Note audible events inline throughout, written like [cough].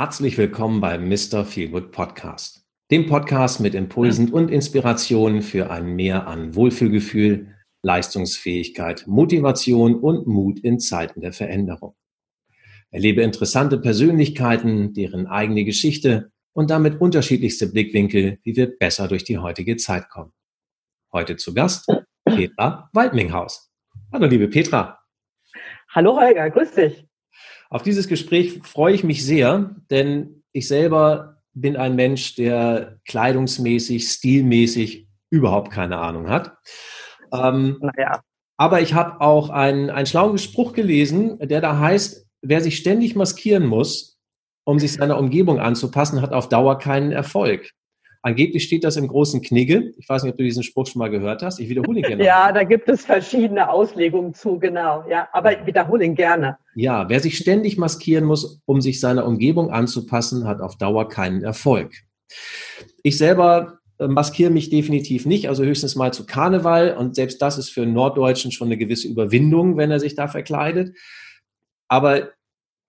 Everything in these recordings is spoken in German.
Herzlich willkommen beim Mr. Feelgood Podcast, dem Podcast mit Impulsen und Inspirationen für ein Mehr an Wohlfühlgefühl, Leistungsfähigkeit, Motivation und Mut in Zeiten der Veränderung. Erlebe interessante Persönlichkeiten, deren eigene Geschichte und damit unterschiedlichste Blickwinkel, wie wir besser durch die heutige Zeit kommen. Heute zu Gast Petra Waldminghaus. Hallo, liebe Petra. Hallo, Holger, grüß dich. Auf dieses Gespräch freue ich mich sehr, denn ich selber bin ein Mensch, der kleidungsmäßig, stilmäßig überhaupt keine Ahnung hat. Ähm, naja. Aber ich habe auch einen, einen schlauen Spruch gelesen, der da heißt, wer sich ständig maskieren muss, um sich seiner Umgebung anzupassen, hat auf Dauer keinen Erfolg. Angeblich steht das im großen Knigge. Ich weiß nicht, ob du diesen Spruch schon mal gehört hast. Ich wiederhole ihn gerne. ja, da gibt es verschiedene Auslegungen zu, genau. Ja, aber ich wiederhole ihn gerne. Ja, wer sich ständig maskieren muss, um sich seiner Umgebung anzupassen, hat auf Dauer keinen Erfolg. Ich selber äh, maskiere mich definitiv nicht, also höchstens mal zu Karneval. Und selbst das ist für einen Norddeutschen schon eine gewisse Überwindung, wenn er sich da verkleidet. Aber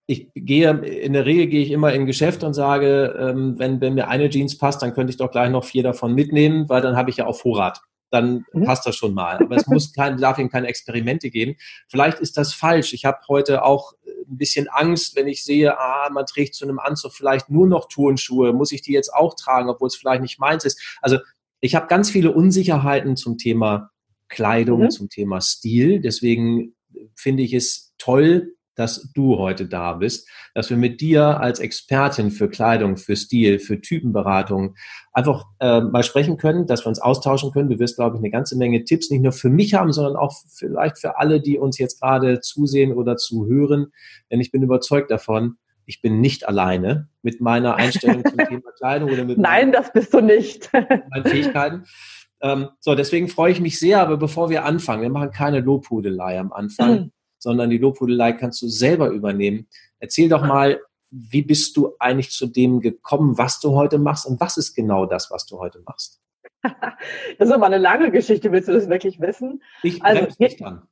ich gehe, in der Regel gehe ich immer in ein Geschäft und sage, ähm, wenn, wenn mir eine Jeans passt, dann könnte ich doch gleich noch vier davon mitnehmen, weil dann habe ich ja auf Vorrat. Dann mhm. passt das schon mal. Aber es muss kein, darf eben keine Experimente geben. Vielleicht ist das falsch. Ich habe heute auch ein bisschen Angst, wenn ich sehe, ah, man trägt zu einem Anzug vielleicht nur noch Turnschuhe. Muss ich die jetzt auch tragen, obwohl es vielleicht nicht meins ist? Also ich habe ganz viele Unsicherheiten zum Thema Kleidung, mhm. zum Thema Stil. Deswegen finde ich es toll, dass du heute da bist, dass wir mit dir als Expertin für Kleidung, für Stil, für Typenberatung einfach äh, mal sprechen können, dass wir uns austauschen können. Du wirst, glaube ich, eine ganze Menge Tipps nicht nur für mich haben, sondern auch vielleicht für alle, die uns jetzt gerade zusehen oder zuhören. Denn ich bin überzeugt davon, ich bin nicht alleine mit meiner Einstellung zum Thema [laughs] Kleidung oder mit Nein, das bist du nicht. meinen Fähigkeiten. Ähm, so, deswegen freue ich mich sehr, aber bevor wir anfangen, wir machen keine Lobhudelei am Anfang. Mhm sondern die Lobhudelei kannst du selber übernehmen. Erzähl doch mal, wie bist du eigentlich zu dem gekommen, was du heute machst und was ist genau das, was du heute machst? [laughs] Das ist aber eine lange Geschichte, willst du das wirklich wissen? Ich also, nicht dran.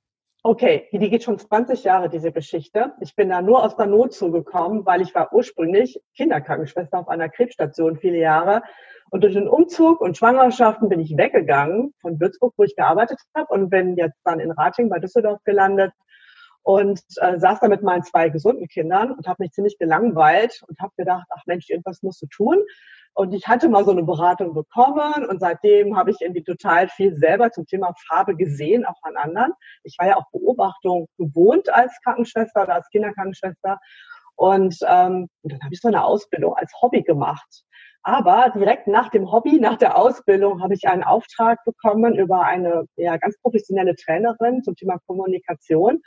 Okay, die geht schon 20 Jahre, diese Geschichte. Ich bin da nur aus der Not zugekommen, weil ich war ursprünglich Kinderkrankenschwester auf einer Krebsstation viele Jahre. Und durch den Umzug und Schwangerschaften bin ich weggegangen von Würzburg, wo ich gearbeitet habe und bin jetzt dann in Rating bei Düsseldorf gelandet und äh, saß da mit meinen zwei gesunden Kindern und habe mich ziemlich gelangweilt und habe gedacht, ach Mensch, irgendwas musst du tun. Und ich hatte mal so eine Beratung bekommen und seitdem habe ich irgendwie total viel selber zum Thema Farbe gesehen, auch an anderen. Ich war ja auch Beobachtung gewohnt als Krankenschwester oder als Kinderkrankenschwester. Und, ähm, und dann habe ich so eine Ausbildung als Hobby gemacht. Aber direkt nach dem Hobby, nach der Ausbildung, habe ich einen Auftrag bekommen über eine ja, ganz professionelle Trainerin zum Thema Kommunikation.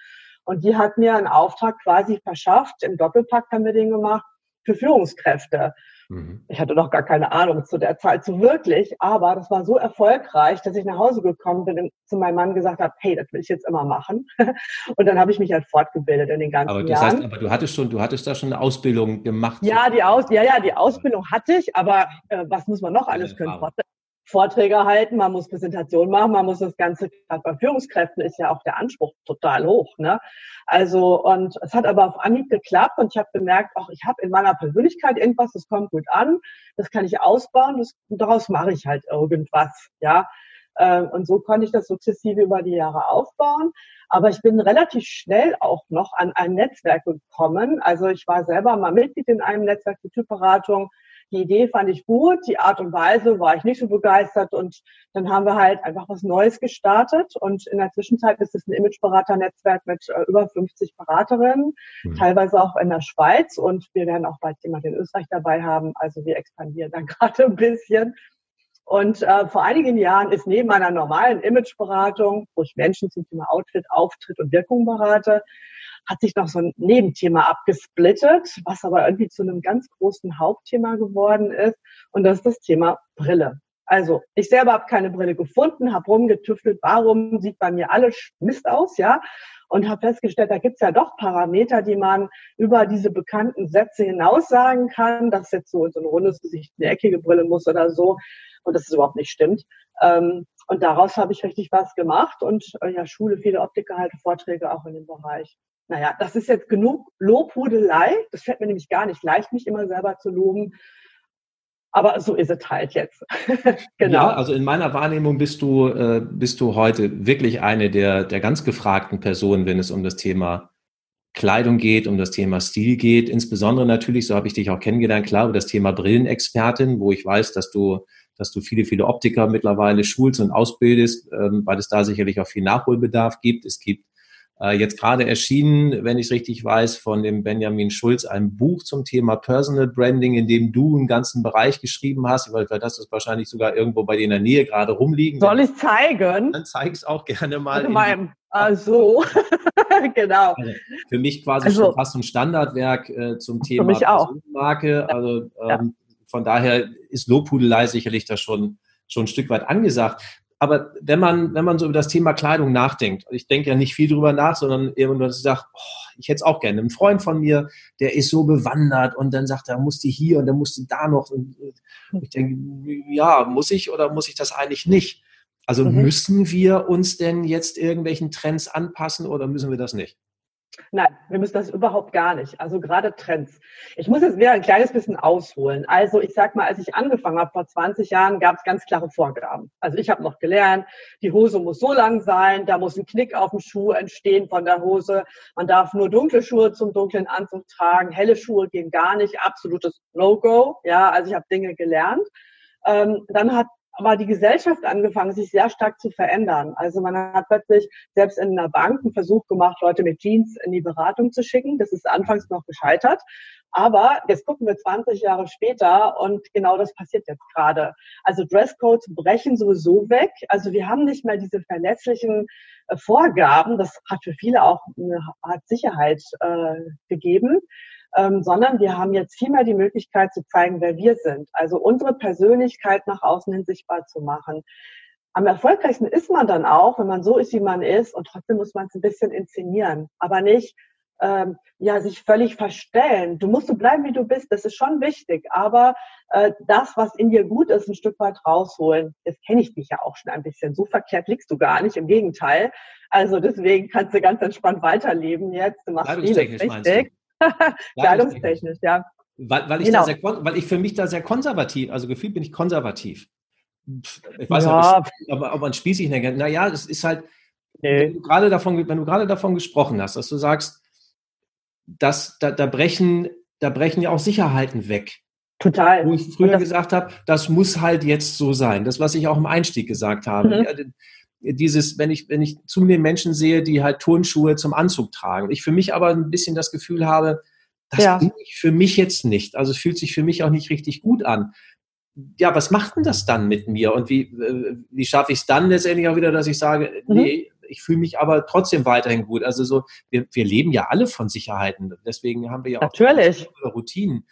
Und die hat mir einen Auftrag quasi verschafft, im Doppelpack haben wir den gemacht, für Führungskräfte. Mhm. Ich hatte noch gar keine Ahnung zu der Zeit so wirklich, aber das war so erfolgreich, dass ich nach Hause gekommen bin und zu meinem Mann gesagt habe, hey, das will ich jetzt immer machen. [laughs] und dann habe ich mich halt fortgebildet in den ganzen aber das Jahren. Heißt, aber du hattest schon, du hattest da schon eine Ausbildung gemacht. Ja, die Aus, ja, ja, die Ausbildung hatte ich, aber äh, was muss man noch alles können? Vorträge halten, man muss Präsentation machen, man muss das Ganze, gerade bei Führungskräften ist ja auch der Anspruch total hoch. Ne? Also, und es hat aber auf Anhieb geklappt und ich habe gemerkt, auch ich habe in meiner Persönlichkeit irgendwas, das kommt gut an, das kann ich ausbauen, das, daraus mache ich halt irgendwas. Ja, ähm, und so konnte ich das sukzessive über die Jahre aufbauen. Aber ich bin relativ schnell auch noch an ein Netzwerk gekommen. Also ich war selber mal Mitglied in einem Netzwerk für Typberatung die Idee fand ich gut, die Art und Weise war ich nicht so begeistert und dann haben wir halt einfach was Neues gestartet und in der Zwischenzeit ist es ein Imageberaternetzwerk mit äh, über 50 Beraterinnen, mhm. teilweise auch in der Schweiz und wir werden auch bald jemand in Österreich dabei haben, also wir expandieren da [laughs] gerade ein bisschen. Und äh, vor einigen Jahren ist neben meiner normalen Imageberatung, wo ich Menschen zum Thema Outfit, Auftritt und Wirkung berate, hat sich noch so ein Nebenthema abgesplittet, was aber irgendwie zu einem ganz großen Hauptthema geworden ist. Und das ist das Thema Brille. Also ich selber habe keine Brille gefunden, habe rumgetüftelt, warum sieht bei mir alles Mist aus, ja? Und habe festgestellt, da gibt's ja doch Parameter, die man über diese bekannten Sätze hinaus sagen kann, dass jetzt so so ein rundes Gesicht eine eckige Brille muss oder so und das ist überhaupt nicht stimmt. Ähm, und daraus habe ich richtig was gemacht und äh, ja, Schule, viele Optiker, halte Vorträge auch in dem Bereich. naja, das ist jetzt genug Lobhudelei. Das fällt mir nämlich gar nicht leicht, mich immer selber zu loben. Aber so ist es halt jetzt. [laughs] genau. Ja, also in meiner Wahrnehmung bist du, äh, bist du heute wirklich eine der, der ganz gefragten Personen, wenn es um das Thema Kleidung geht, um das Thema Stil geht. Insbesondere natürlich, so habe ich dich auch kennengelernt, klar, über das Thema Brillenexpertin, wo ich weiß, dass du, dass du viele, viele Optiker mittlerweile schulst und ausbildest, ähm, weil es da sicherlich auch viel Nachholbedarf gibt. Es gibt äh, jetzt gerade erschienen, wenn ich es richtig weiß, von dem Benjamin Schulz ein Buch zum Thema Personal Branding, in dem du einen ganzen Bereich geschrieben hast. Weil du es wahrscheinlich sogar irgendwo bei dir in der Nähe gerade rumliegen. Soll ich zeigen? Dann zeig es auch gerne mal. Meinem, also, [laughs] genau. Also für mich quasi also, schon fast ein Standardwerk äh, zum Thema Personenmarke. Also ähm, von daher ist Lobhudelei sicherlich da schon schon ein Stück weit angesagt. Aber wenn man, wenn man so über das Thema Kleidung nachdenkt, ich denke ja nicht viel drüber nach, sondern irgendwann sagt, oh, ich hätte es auch gerne. Ein Freund von mir, der ist so bewandert und dann sagt er, musste hier und dann musste da noch. Und ich denke, ja, muss ich oder muss ich das eigentlich nicht? Also mhm. müssen wir uns denn jetzt irgendwelchen Trends anpassen oder müssen wir das nicht? Nein, wir müssen das überhaupt gar nicht. Also gerade Trends. Ich muss jetzt wieder ein kleines bisschen ausholen. Also ich sag mal, als ich angefangen habe vor 20 Jahren, gab es ganz klare Vorgaben. Also ich habe noch gelernt, die Hose muss so lang sein, da muss ein Knick auf dem Schuh entstehen von der Hose. Man darf nur dunkle Schuhe zum dunklen Anzug tragen, helle Schuhe gehen gar nicht, absolutes No-Go. Ja, also ich habe Dinge gelernt. Ähm, dann hat aber die Gesellschaft angefangen, sich sehr stark zu verändern. Also man hat plötzlich selbst in einer Bank einen Versuch gemacht, Leute mit Jeans in die Beratung zu schicken. Das ist anfangs noch gescheitert. Aber jetzt gucken wir 20 Jahre später und genau das passiert jetzt gerade. Also Dresscodes brechen sowieso weg. Also wir haben nicht mehr diese verlässlichen äh, Vorgaben. Das hat für viele auch eine Art Sicherheit äh, gegeben ähm, sondern wir haben jetzt viel mehr die Möglichkeit zu zeigen, wer wir sind. Also unsere Persönlichkeit nach außen hin sichtbar zu machen. Am erfolgreichsten ist man dann auch, wenn man so ist, wie man ist, und trotzdem muss man es ein bisschen inszenieren, aber nicht ähm, ja sich völlig verstellen. Du musst so bleiben, wie du bist. Das ist schon wichtig, aber äh, das, was in dir gut ist, ein Stück weit rausholen. Jetzt kenne ich dich ja auch schon ein bisschen. So verkehrt liegst du gar nicht. Im Gegenteil. Also deswegen kannst du ganz entspannt weiterleben jetzt. Du machst vieles richtig. [laughs] Kleidungstechnisch, ja. Weil, weil, ich genau. da sehr, weil ich für mich da sehr konservativ, also gefühlt bin ich konservativ. Ich weiß ja. nicht, ob, ob man spießig nennt. Naja, es ist halt, nee. wenn, du gerade davon, wenn du gerade davon gesprochen hast, dass du sagst, dass da, da brechen, da brechen ja auch Sicherheiten weg. Total. Wo ich früher gesagt habe, das muss halt jetzt so sein. Das, was ich auch im Einstieg gesagt habe. Mhm. Dieses, wenn ich, wenn ich zunehmend Menschen sehe, die halt Turnschuhe zum Anzug tragen. Ich für mich aber ein bisschen das Gefühl habe, das ja. bin ich für mich jetzt nicht. Also es fühlt sich für mich auch nicht richtig gut an. Ja, was macht denn das dann mit mir? Und wie, äh, wie schaffe ich es dann letztendlich auch wieder, dass ich sage, mhm. nee, ich fühle mich aber trotzdem weiterhin gut. Also so, wir, wir leben ja alle von Sicherheiten. Deswegen haben wir ja auch Natürlich. Routinen.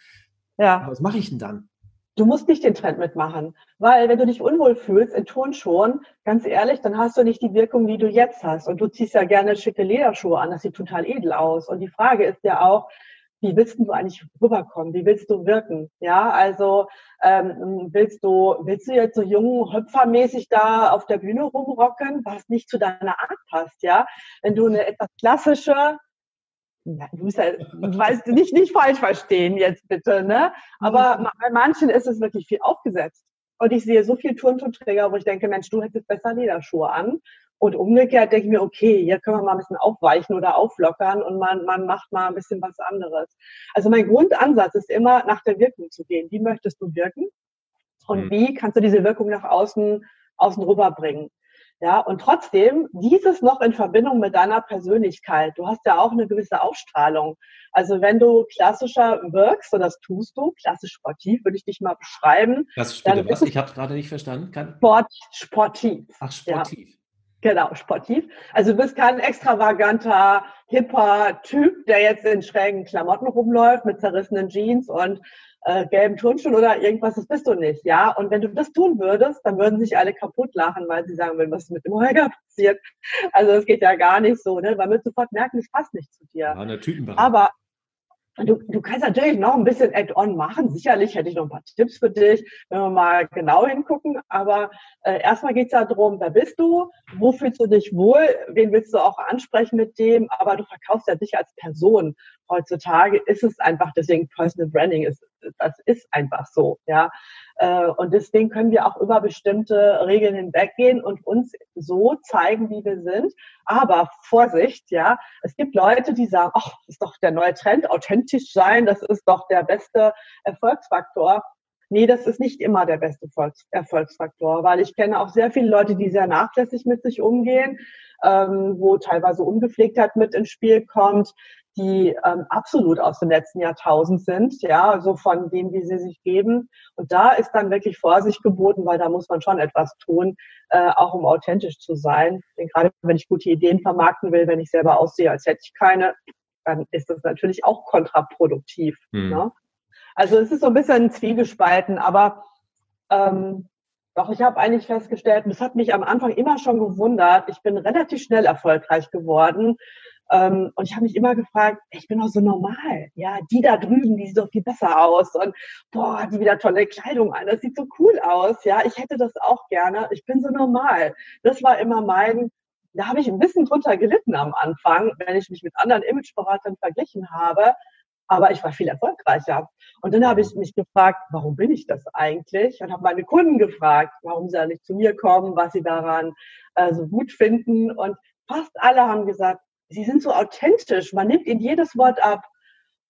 Ja. was mache ich denn dann? Du musst nicht den Trend mitmachen, weil wenn du dich unwohl fühlst in Turnschuhen, ganz ehrlich, dann hast du nicht die Wirkung, die du jetzt hast. Und du ziehst ja gerne schicke Lederschuhe an, das sieht total edel aus. Und die Frage ist ja auch, wie willst du eigentlich rüberkommen? Wie willst du wirken? Ja, also ähm, willst du willst du jetzt so jung Höpfermäßig da auf der Bühne rumrocken, was nicht zu deiner Art passt? Ja, wenn du eine etwas klassische ja, du musst ja, du weißt nicht, nicht falsch verstehen jetzt bitte, ne? Aber mhm. bei manchen ist es wirklich viel aufgesetzt. Und ich sehe so viel Turnschuhträger, wo ich denke, Mensch, du hättest besser Lederschuhe an. Und umgekehrt denke ich mir, okay, hier können wir mal ein bisschen aufweichen oder auflockern und man, man macht mal ein bisschen was anderes. Also mein Grundansatz ist immer, nach der Wirkung zu gehen. Wie möchtest du wirken? Und mhm. wie kannst du diese Wirkung nach außen, außen rüberbringen? Ja, und trotzdem dieses noch in Verbindung mit deiner Persönlichkeit. Du hast ja auch eine gewisse Ausstrahlung. Also wenn du klassischer wirkst, und das tust du, klassisch sportiv, würde ich dich mal beschreiben. Klassisch bitte was? Ich habe gerade nicht verstanden. Kann... Sport, sportiv. Ach, sportiv. Ja. Genau, sportiv. Also du bist kein extravaganter, hipper Typ, der jetzt in schrägen Klamotten rumläuft mit zerrissenen Jeans und äh, gelben Turnschuhen oder irgendwas, das bist du nicht, ja. Und wenn du das tun würdest, dann würden sich alle kaputt lachen, weil sie sagen würden, was ist mit dem Holger [laughs] passiert. Also das geht ja gar nicht so, ne? Weil man sofort merken, es passt nicht zu dir. Ja, eine Aber Du, du kannst natürlich noch ein bisschen Add-on machen. Sicherlich hätte ich noch ein paar Tipps für dich, wenn wir mal genau hingucken. Aber äh, erstmal geht es ja darum, wer bist du? Wo fühlst du dich wohl? Wen willst du auch ansprechen mit dem? Aber du verkaufst ja dich als Person. Heutzutage ist es einfach, deswegen Personal Branding ist, das ist einfach so, ja. Äh, und deswegen können wir auch über bestimmte Regeln hinweggehen und uns so zeigen, wie wir sind. Aber Vorsicht, ja, es gibt Leute, die sagen, ach, ist doch der neue Trend, authentisch sein, das ist doch der beste Erfolgsfaktor. Nee, das ist nicht immer der beste Erfolgsfaktor, weil ich kenne auch sehr viele Leute, die sehr nachlässig mit sich umgehen, ähm, wo teilweise Ungepflegtheit mit ins Spiel kommt, die ähm, absolut aus dem letzten Jahrtausend sind, ja, so von dem, wie sie sich geben. Und da ist dann wirklich Vorsicht geboten, weil da muss man schon etwas tun, äh, auch um authentisch zu sein. Denn gerade wenn ich gute Ideen vermarkten will, wenn ich selber aussehe, als hätte ich keine, dann ist das natürlich auch kontraproduktiv. Hm. Ne? Also es ist so ein bisschen zwiegespalten, aber ähm, doch, ich habe eigentlich festgestellt, und das hat mich am Anfang immer schon gewundert, ich bin relativ schnell erfolgreich geworden, ähm, und ich habe mich immer gefragt, ich bin doch so normal. Ja, die da drüben, die sieht doch viel besser aus. Und boah, die wieder tolle Kleidung an. Das sieht so cool aus. Ja, ich hätte das auch gerne. Ich bin so normal. Das war immer mein, da habe ich ein bisschen drunter gelitten am Anfang, wenn ich mich mit anderen Imageberatern verglichen habe. Aber ich war viel erfolgreicher. Und dann habe ich mich gefragt, warum bin ich das eigentlich? Und habe meine Kunden gefragt, warum sie ja nicht zu mir kommen, was sie daran äh, so gut finden. Und fast alle haben gesagt, sie sind so authentisch, man nimmt ihnen jedes Wort ab.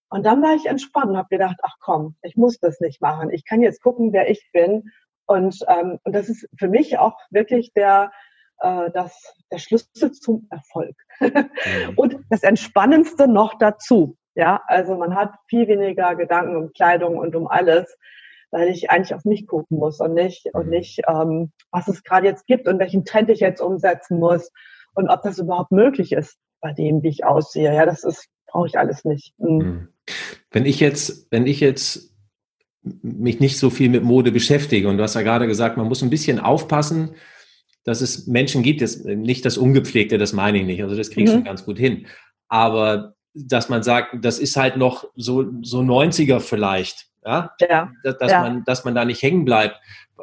Und dann war ich entspannt und habe gedacht, ach komm, ich muss das nicht machen. Ich kann jetzt gucken, wer ich bin. Und, ähm, und das ist für mich auch wirklich der, äh, das, der Schlüssel zum Erfolg. Mhm. [laughs] und das Entspannendste noch dazu. Ja, also man hat viel weniger Gedanken um Kleidung und um alles, weil ich eigentlich auf mich gucken muss und nicht, und mhm. nicht, ähm, was es gerade jetzt gibt und welchen Trend ich jetzt umsetzen muss und ob das überhaupt möglich ist bei dem, wie ich aussehe. Ja, das ist, brauche ich alles nicht. Mhm. Wenn ich jetzt, wenn ich jetzt mich nicht so viel mit Mode beschäftige und du hast ja gerade gesagt, man muss ein bisschen aufpassen, dass es Menschen gibt, das, nicht das Ungepflegte, das meine ich nicht, also das kriege ich mhm. schon ganz gut hin. Aber dass man sagt, das ist halt noch so, so 90er vielleicht, ja, ja. Dass, dass ja. man, dass man da nicht hängen bleibt.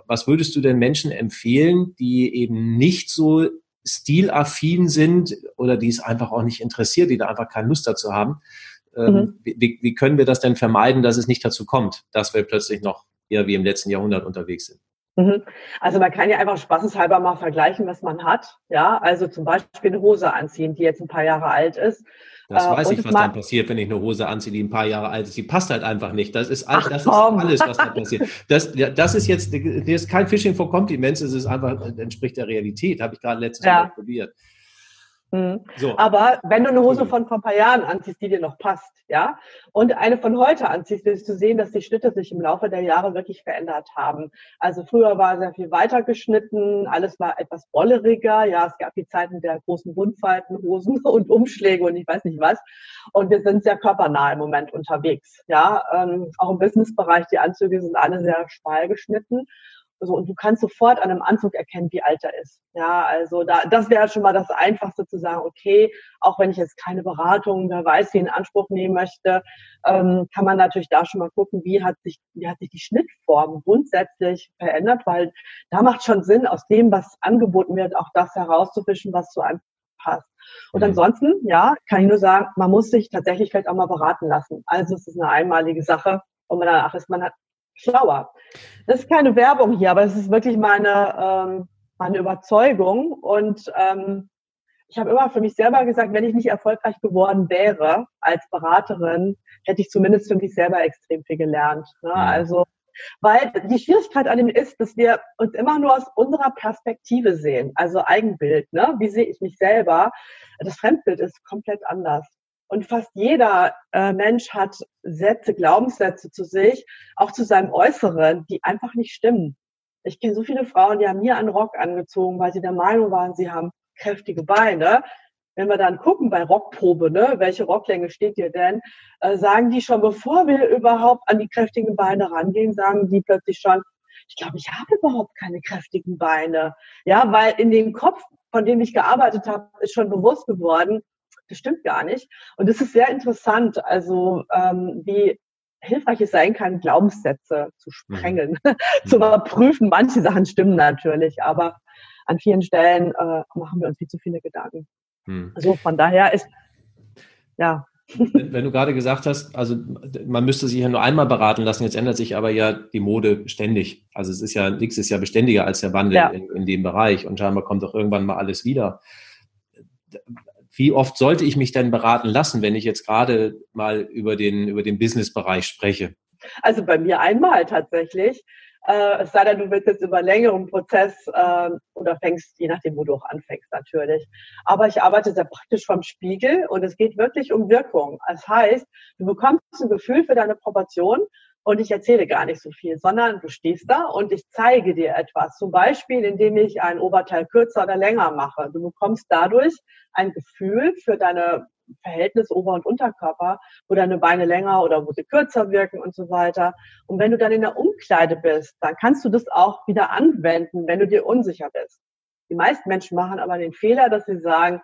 Was würdest du denn Menschen empfehlen, die eben nicht so stilaffin sind oder die es einfach auch nicht interessiert, die da einfach keine Lust dazu haben. Ähm, mhm. wie, wie können wir das denn vermeiden, dass es nicht dazu kommt, dass wir plötzlich noch eher wie im letzten Jahrhundert unterwegs sind? Mhm. Also man kann ja einfach spaßeshalber mal vergleichen, was man hat. Ja, also zum Beispiel eine Hose anziehen, die jetzt ein paar Jahre alt ist das äh, weiß ich, was dann passiert, wenn ich eine Hose anziehe, die ein paar Jahre alt ist. Die passt halt einfach nicht. Das ist, Ach, das ist alles, was da [laughs] passiert. Das, das ist jetzt das ist kein Fishing for Compliments, es ist einfach, entspricht der Realität. Habe ich gerade letztes ja. Mal probiert. Mhm. So. Aber wenn du eine Hose von vor ein paar Jahren anziehst, die dir noch passt, ja, und eine von heute anziehst, wirst du sehen, dass die Schnitte sich im Laufe der Jahre wirklich verändert haben. Also früher war sehr viel weiter geschnitten, alles war etwas bolleriger, ja, es gab die Zeiten der großen Rundfalten, Hosen [laughs] und Umschläge und ich weiß nicht was. Und wir sind sehr körpernah im Moment unterwegs, ja. Ähm, auch im Businessbereich, die Anzüge sind alle sehr schmal geschnitten. So, und du kannst sofort an einem Anzug erkennen, wie alt er ist. Ja, also da, das wäre schon mal das Einfachste zu sagen, okay, auch wenn ich jetzt keine Beratung, wer weiß, wie in Anspruch nehmen möchte, ähm, kann man natürlich da schon mal gucken, wie hat sich, wie hat sich die Schnittform grundsätzlich verändert, weil da macht schon Sinn, aus dem, was angeboten wird, auch das herauszufischen, was zu einem passt. Und mhm. ansonsten, ja, kann ich nur sagen, man muss sich tatsächlich vielleicht auch mal beraten lassen. Also es ist eine einmalige Sache und man danach ist man hat schlauer. Das ist keine Werbung hier, aber es ist wirklich meine, ähm, meine Überzeugung. Und ähm, ich habe immer für mich selber gesagt, wenn ich nicht erfolgreich geworden wäre als Beraterin, hätte ich zumindest für mich selber extrem viel gelernt. Ne? Also, weil die Schwierigkeit an dem ist, dass wir uns immer nur aus unserer Perspektive sehen, also Eigenbild. Ne? Wie sehe ich mich selber? Das Fremdbild ist komplett anders. Und fast jeder äh, Mensch hat Sätze, Glaubenssätze zu sich, auch zu seinem Äußeren, die einfach nicht stimmen. Ich kenne so viele Frauen, die haben mir einen Rock angezogen, weil sie der Meinung waren, sie haben kräftige Beine. Wenn wir dann gucken bei Rockprobe, ne, welche Rocklänge steht dir denn, äh, sagen die schon, bevor wir überhaupt an die kräftigen Beine rangehen, sagen die plötzlich schon, ich glaube, ich habe überhaupt keine kräftigen Beine. Ja, weil in dem Kopf, von dem ich gearbeitet habe, ist schon bewusst geworden, das stimmt gar nicht. Und es ist sehr interessant, also ähm, wie hilfreich es sein kann, Glaubenssätze zu mhm. sprengen, [laughs] mhm. zu überprüfen. Manche Sachen stimmen natürlich, aber an vielen Stellen äh, machen wir uns viel zu viele Gedanken. Mhm. Also von daher ist, ja. Wenn, du gerade gesagt hast, also man müsste sich ja nur einmal beraten lassen, jetzt ändert sich aber ja die Mode ständig. Also es ist ja, nichts ist ja beständiger als der Wandel ja. in, in dem Bereich und scheinbar kommt auch irgendwann mal alles wieder wie oft sollte ich mich denn beraten lassen, wenn ich jetzt gerade mal über den, über den Business-Bereich spreche? Also bei mir einmal tatsächlich. Äh, es sei denn, du willst jetzt über längeren Prozess äh, oder fängst, je nachdem, wo du auch anfängst natürlich. Aber ich arbeite sehr praktisch vom Spiegel und es geht wirklich um Wirkung. Das heißt, du bekommst ein Gefühl für deine Proportion und ich erzähle gar nicht so viel, sondern du stehst da und ich zeige dir etwas. Zum Beispiel, indem ich ein Oberteil kürzer oder länger mache. Du bekommst dadurch ein Gefühl für deine Verhältnis Ober- und Unterkörper, wo deine Beine länger oder wo sie kürzer wirken und so weiter. Und wenn du dann in der Umkleide bist, dann kannst du das auch wieder anwenden, wenn du dir unsicher bist. Die meisten Menschen machen aber den Fehler, dass sie sagen,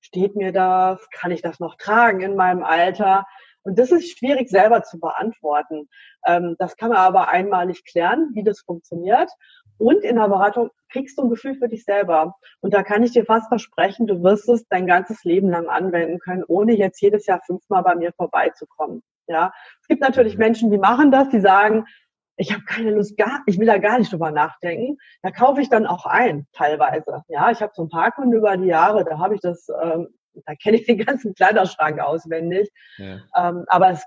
steht mir das? Kann ich das noch tragen in meinem Alter? Und das ist schwierig selber zu beantworten. Ähm, das kann man aber einmalig klären, wie das funktioniert. Und in der Beratung kriegst du ein Gefühl für dich selber. Und da kann ich dir fast versprechen, du wirst es dein ganzes Leben lang anwenden können, ohne jetzt jedes Jahr fünfmal bei mir vorbeizukommen. Ja, es gibt natürlich. Menschen, die machen das, die sagen, ich habe keine Lust, gar, ich will da gar nicht drüber nachdenken. Da kaufe ich dann auch ein, teilweise. Ja, ich habe so ein paar Kunden über die Jahre, da habe ich das ähm, da kenne ich den ganzen Kleiderschrank auswendig. Ja. Ähm, aber es,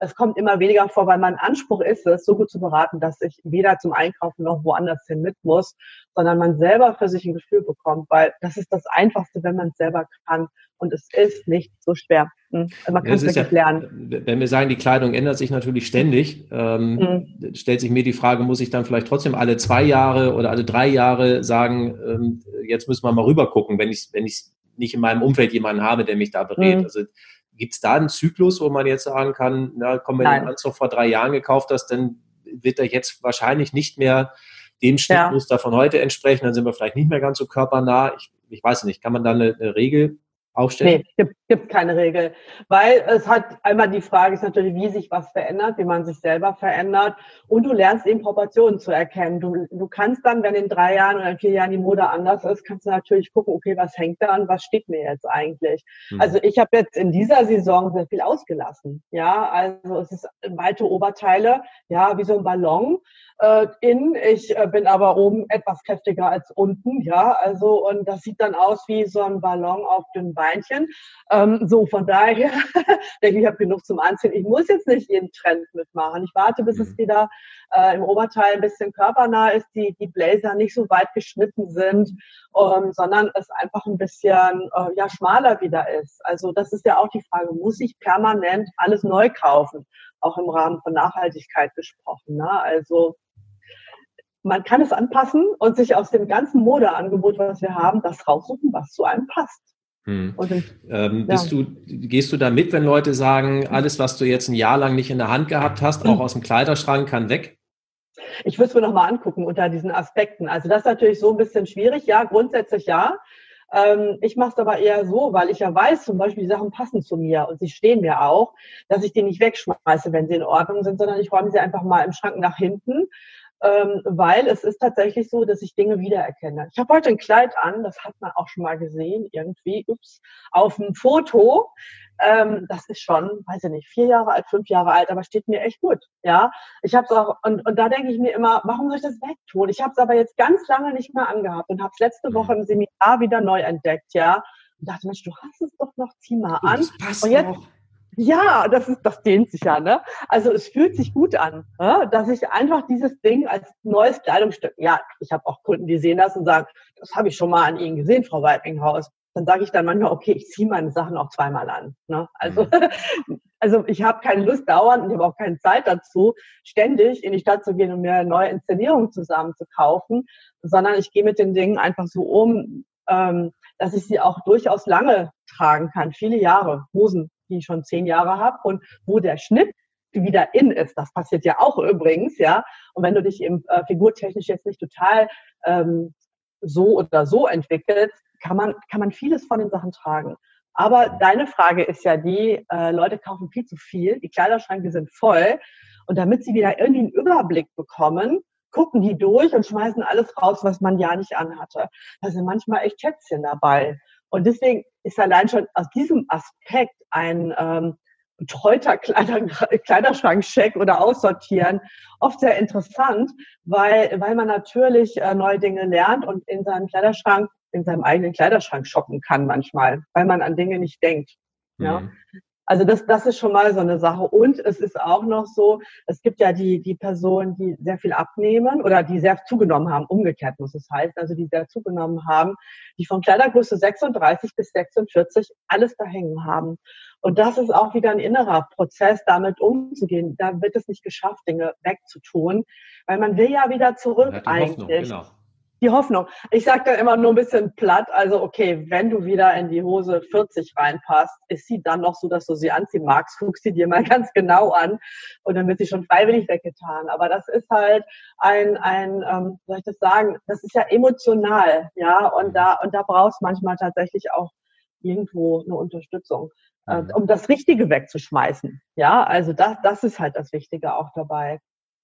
es kommt immer weniger vor, weil mein Anspruch ist es, so gut zu beraten, dass ich weder zum Einkaufen noch woanders hin mit muss, sondern man selber für sich ein Gefühl bekommt, weil das ist das Einfachste, wenn man es selber kann. Und es ist nicht so schwer. Hm? Man kann es wirklich ja, lernen. Wenn wir sagen, die Kleidung ändert sich natürlich ständig, ähm, mhm. stellt sich mir die Frage, muss ich dann vielleicht trotzdem alle zwei Jahre oder alle drei Jahre sagen, ähm, jetzt müssen wir mal rüber gucken, wenn ich wenn ich nicht in meinem Umfeld jemanden habe, der mich da berät. Mhm. Also gibt es da einen Zyklus, wo man jetzt sagen kann, na komm, wenn Nein. du den Anzug vor drei Jahren gekauft hast, dann wird er jetzt wahrscheinlich nicht mehr dem Schnittmuster ja. von heute entsprechen, dann sind wir vielleicht nicht mehr ganz so körpernah. Ich, ich weiß nicht, kann man da eine, eine Regel aufstellen? Nee, gibt, keine Regel. Weil es hat einmal die Frage ist natürlich, wie sich was verändert, wie man sich selber verändert. Und du lernst eben Proportionen zu erkennen. Du, du kannst dann, wenn in drei Jahren oder in vier Jahren die Mode anders ist, kannst du natürlich gucken, okay, was hängt da an, was steht mir jetzt eigentlich? Hm. Also ich habe jetzt in dieser Saison sehr viel ausgelassen. Ja, also es ist weite Oberteile, ja, wie so ein Ballon äh, in. Ich äh, bin aber oben etwas kräftiger als unten, ja. Also und das sieht dann aus wie so ein Ballon auf den Beinchen. Ähm, so von daher [laughs] denke ich, ich habe genug zum Anziehen. Ich muss jetzt nicht jeden Trend mitmachen. Ich warte, bis es mhm. wieder äh, im Oberteil ein bisschen körpernah ist, die die Blazer nicht so weit geschnitten sind, ähm, sondern es einfach ein bisschen äh, ja schmaler wieder ist. Also das ist ja auch die Frage: Muss ich permanent alles neu kaufen? Auch im Rahmen von Nachhaltigkeit gesprochen. Ne? Also man kann es anpassen und sich aus dem ganzen Modeangebot, was wir haben, das raussuchen, was zu einem passt. Hm. Ich, ähm, ja. du, gehst du da mit, wenn Leute sagen, alles, was du jetzt ein Jahr lang nicht in der Hand gehabt hast, auch aus dem Kleiderschrank, kann weg? Ich würde es mir nochmal angucken unter diesen Aspekten. Also das ist natürlich so ein bisschen schwierig. Ja, grundsätzlich ja. Ähm, ich mache es aber eher so, weil ich ja weiß, zum Beispiel die Sachen passen zu mir und sie stehen mir auch, dass ich die nicht wegschmeiße, wenn sie in Ordnung sind, sondern ich räume sie einfach mal im Schrank nach hinten ähm, weil es ist tatsächlich so, dass ich Dinge wiedererkenne. Ich habe heute ein Kleid an, das hat man auch schon mal gesehen, irgendwie, ups, auf dem Foto. Ähm, das ist schon, weiß ich nicht, vier Jahre alt, fünf Jahre alt, aber steht mir echt gut. Ja, ich habe es auch und, und da denke ich mir immer, warum soll ich das wegtun? Ich habe es aber jetzt ganz lange nicht mehr angehabt und habe es letzte Woche im Seminar wieder neu entdeckt. Ja, und dachte, Mensch, du hast es doch noch, zieh mal an. Das passt und jetzt, auch ja, das ist, das dehnt sich ja, ne? Also es fühlt sich gut an, ne? dass ich einfach dieses Ding als neues Kleidungsstück, ja, ich habe auch Kunden, die sehen das und sagen, das habe ich schon mal an Ihnen gesehen, Frau Weibinghaus. Dann sage ich dann manchmal, okay, ich ziehe meine Sachen auch zweimal an. Ne? Also, mhm. [laughs] also ich habe keine Lust dauernd und ich habe auch keine Zeit dazu, ständig in die Stadt zu gehen und mir neue Inszenierungen zusammen zu kaufen, sondern ich gehe mit den Dingen einfach so um, ähm, dass ich sie auch durchaus lange tragen kann, viele Jahre. Hosen die ich schon zehn Jahre habe und wo der Schnitt wieder in ist. Das passiert ja auch übrigens, ja. Und wenn du dich eben äh, figurtechnisch jetzt nicht total ähm, so oder so entwickelst, kann man, kann man vieles von den Sachen tragen. Aber deine Frage ist ja die, äh, Leute kaufen viel zu viel, die Kleiderschränke sind voll und damit sie wieder irgendwie einen Überblick bekommen, gucken die durch und schmeißen alles raus, was man ja nicht anhatte. Da sind manchmal echt Schätzchen dabei. Und deswegen ist allein schon aus diesem Aspekt ein ähm, betreuter Kleider, [laughs] Kleiderschrankcheck oder Aussortieren oft sehr interessant, weil, weil man natürlich äh, neue Dinge lernt und in seinem Kleiderschrank, in seinem eigenen Kleiderschrank shoppen kann manchmal, weil man an Dinge nicht denkt. Ja. Also das, das ist schon mal so eine Sache. Und es ist auch noch so, es gibt ja die, die Personen, die sehr viel abnehmen oder die sehr zugenommen haben, umgekehrt muss es heißen, also die sehr zugenommen haben, die von Kleidergröße 36 bis 46 alles da hängen haben. Und das ist auch wieder ein innerer Prozess, damit umzugehen. Da wird es nicht geschafft, Dinge wegzutun, weil man will ja wieder zurück eigentlich. Hoffnung, genau die Hoffnung. Ich sage dann immer nur ein bisschen platt, also okay, wenn du wieder in die Hose 40 reinpasst, ist sie dann noch so, dass du sie anziehen magst, guck sie dir mal [laughs] ganz genau an und dann wird sie schon freiwillig weggetan. Aber das ist halt ein, ein ähm, soll ich das sagen, das ist ja emotional, ja, und da, und da brauchst manchmal tatsächlich auch irgendwo eine Unterstützung, äh, mhm. um das Richtige wegzuschmeißen. Ja, also das, das ist halt das Wichtige auch dabei.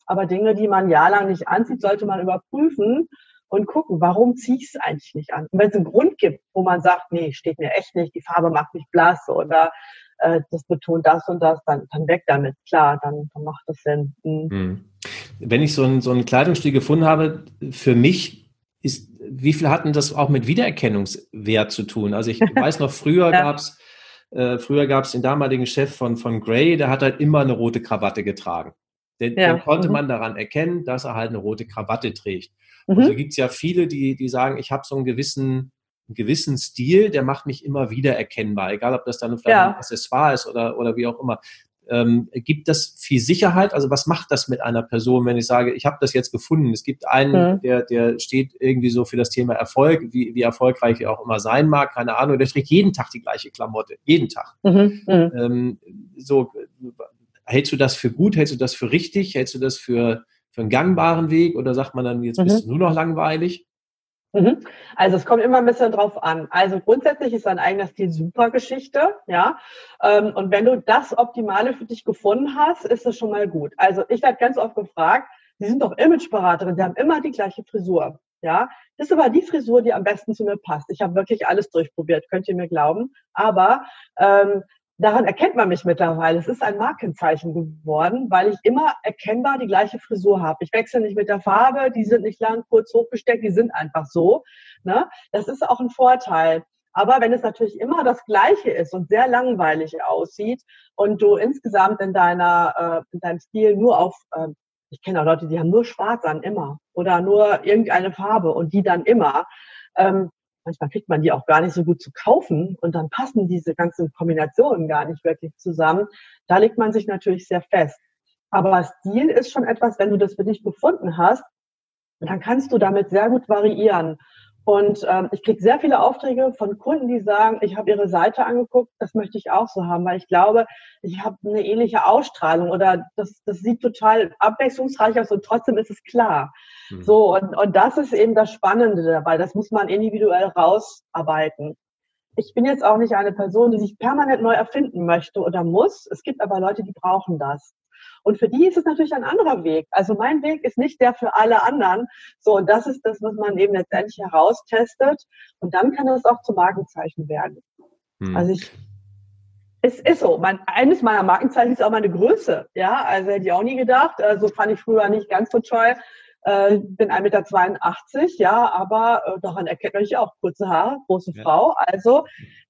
Aber Dinge, die man jahrelang nicht anzieht, sollte man überprüfen und gucken, warum ziehe ich es eigentlich nicht an? Und wenn es einen Grund gibt, wo man sagt, nee, steht mir echt nicht, die Farbe macht mich blass oder äh, das betont das und das, dann, dann weg damit. Klar, dann, dann macht das Sinn. Mhm. Hm. Wenn ich so ein, so ein Kleidungsstil gefunden habe, für mich ist, wie viel hatten das auch mit Wiedererkennungswert zu tun? Also ich [laughs] weiß noch, früher ja. gab es äh, früher gab es den damaligen Chef von, von Gray, der hat halt immer eine rote Krawatte getragen. Den, ja. den konnte mhm. man daran erkennen, dass er halt eine rote Krawatte trägt. Mhm. Also gibt es ja viele, die, die sagen, ich habe so einen gewissen, einen gewissen Stil, der macht mich immer wieder erkennbar, egal ob das dann vielleicht ja. ein Accessoire ist oder, oder wie auch immer. Ähm, gibt das viel Sicherheit? Also was macht das mit einer Person, wenn ich sage, ich habe das jetzt gefunden? Es gibt einen, mhm. der, der steht irgendwie so für das Thema Erfolg, wie, wie erfolgreich er auch immer sein mag, keine Ahnung, der trägt jeden Tag die gleiche Klamotte, jeden Tag. Mhm. Mhm. Ähm, so, hältst du das für gut? Hältst du das für richtig? Hältst du das für für einen gangbaren Weg oder sagt man dann, jetzt mhm. bist du nur noch langweilig? Mhm. Also es kommt immer ein bisschen drauf an. Also grundsätzlich ist dein eigener Stil super Geschichte, ja. Ähm, und wenn du das Optimale für dich gefunden hast, ist das schon mal gut. Also ich werde ganz oft gefragt, Sie sind doch Imageberaterin, Sie haben immer die gleiche Frisur. Ja, das ist aber die Frisur, die am besten zu mir passt. Ich habe wirklich alles durchprobiert, könnt ihr mir glauben. Aber ähm, daran erkennt man mich mittlerweile. Es ist ein Markenzeichen geworden, weil ich immer erkennbar die gleiche Frisur habe. Ich wechsle nicht mit der Farbe, die sind nicht lang, kurz hochgesteckt, die sind einfach so. Ne? Das ist auch ein Vorteil. Aber wenn es natürlich immer das Gleiche ist und sehr langweilig aussieht und du insgesamt in deiner, äh, in deinem Stil nur auf, äh, ich kenne auch Leute, die haben nur Schwarz an immer oder nur irgendeine Farbe und die dann immer, ähm, manchmal kriegt man die auch gar nicht so gut zu kaufen und dann passen diese ganzen Kombinationen gar nicht wirklich zusammen. Da legt man sich natürlich sehr fest. Aber Stil ist schon etwas, wenn du das für dich gefunden hast, dann kannst du damit sehr gut variieren. Und ähm, ich kriege sehr viele Aufträge von Kunden, die sagen, ich habe ihre Seite angeguckt, das möchte ich auch so haben, weil ich glaube, ich habe eine ähnliche Ausstrahlung oder das, das sieht total abwechslungsreich aus und trotzdem ist es klar. Mhm. So, und, und das ist eben das Spannende dabei. Das muss man individuell rausarbeiten. Ich bin jetzt auch nicht eine Person, die sich permanent neu erfinden möchte oder muss. Es gibt aber Leute, die brauchen das. Und für die ist es natürlich ein anderer Weg. Also mein Weg ist nicht der für alle anderen. So, und das ist das, was man eben letztendlich heraustestet. Und dann kann das auch zum Markenzeichen werden. Hm. Also ich, es ist so. Mein, eines meiner Markenzeichen ist auch meine Größe. Ja, also hätte ich auch nie gedacht. Also fand ich früher nicht ganz so toll. Äh, bin 1,82 Meter, ja, aber äh, daran erkennt man sich auch kurze Haare, große ja. Frau. Also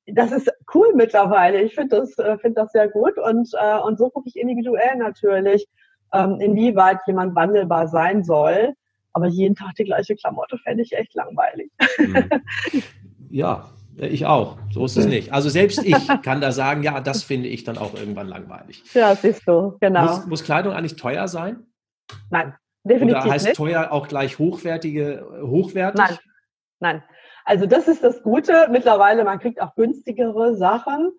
das ist cool mittlerweile. Ich finde das, äh, finde das sehr gut und, äh, und so gucke ich individuell natürlich, ähm, inwieweit jemand wandelbar sein soll. Aber jeden Tag die gleiche Klamotte fände ich echt langweilig. Mhm. Ja, ich auch. So ist es nicht. Also selbst ich kann da sagen, ja, das finde ich dann auch irgendwann langweilig. Ja, siehst du, genau. Muss, muss Kleidung eigentlich teuer sein? Nein, definitiv Oder heißt nicht. teuer auch gleich hochwertige, hochwertig? Nein, nein. Also das ist das Gute. Mittlerweile, man kriegt auch günstigere Sachen.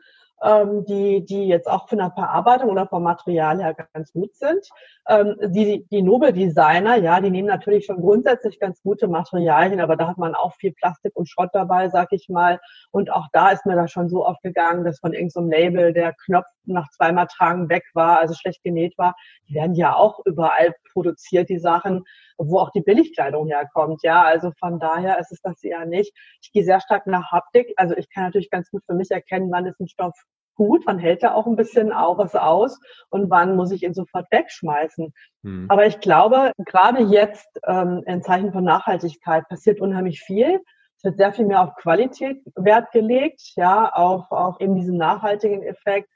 Ähm, die, die jetzt auch von der Verarbeitung oder vom Material her ganz gut sind. Ähm, die, die Nobel-Designer, ja, die nehmen natürlich schon grundsätzlich ganz gute Materialien, aber da hat man auch viel Plastik und Schrott dabei, sag ich mal. Und auch da ist mir das schon so aufgegangen, dass von irgendeinem Label der Knopf nach zweimal Tragen weg war, also schlecht genäht war. Die werden ja auch überall produziert, die Sachen, wo auch die Billigkleidung herkommt. Ja, also von daher ist es das eher nicht. Ich gehe sehr stark nach Haptik. Also ich kann natürlich ganz gut für mich erkennen, wann ist ein Stoff gut, wann hält er auch ein bisschen auch was aus und wann muss ich ihn sofort wegschmeißen. Hm. Aber ich glaube, gerade jetzt ähm, in Zeichen von Nachhaltigkeit passiert unheimlich viel. Es wird sehr viel mehr auf Qualität Wert gelegt, ja, auf, auf eben diesen nachhaltigen Effekt.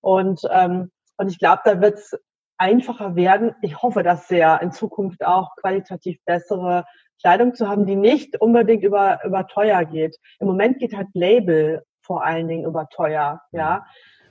Und, ähm, und ich glaube, da wird es einfacher werden. Ich hoffe das sehr, in Zukunft auch qualitativ bessere Kleidung zu haben, die nicht unbedingt über, über teuer geht. Im Moment geht halt Label vor allen Dingen über teuer, ja.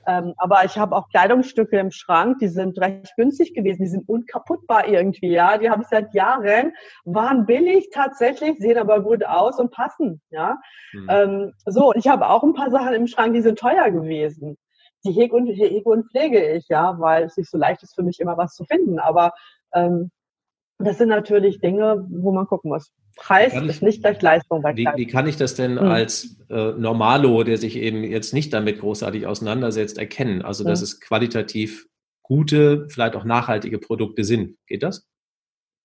Ähm, aber ich habe auch Kleidungsstücke im Schrank, die sind recht günstig gewesen, die sind unkaputtbar irgendwie, ja. Die habe ich seit Jahren, waren billig tatsächlich, sehen aber gut aus und passen, ja. Mhm. Ähm, so, und ich habe auch ein paar Sachen im Schrank, die sind teuer gewesen. Die hege und, hege und pflege ich, ja, weil es nicht so leicht ist für mich immer was zu finden. Aber ähm, das sind natürlich Dinge, wo man gucken muss. Preis ist nicht gleich Leistung bei wie, wie kann ich das denn hm. als äh, Normalo, der sich eben jetzt nicht damit großartig auseinandersetzt, erkennen? Also, dass hm. es qualitativ gute, vielleicht auch nachhaltige Produkte sind. Geht das?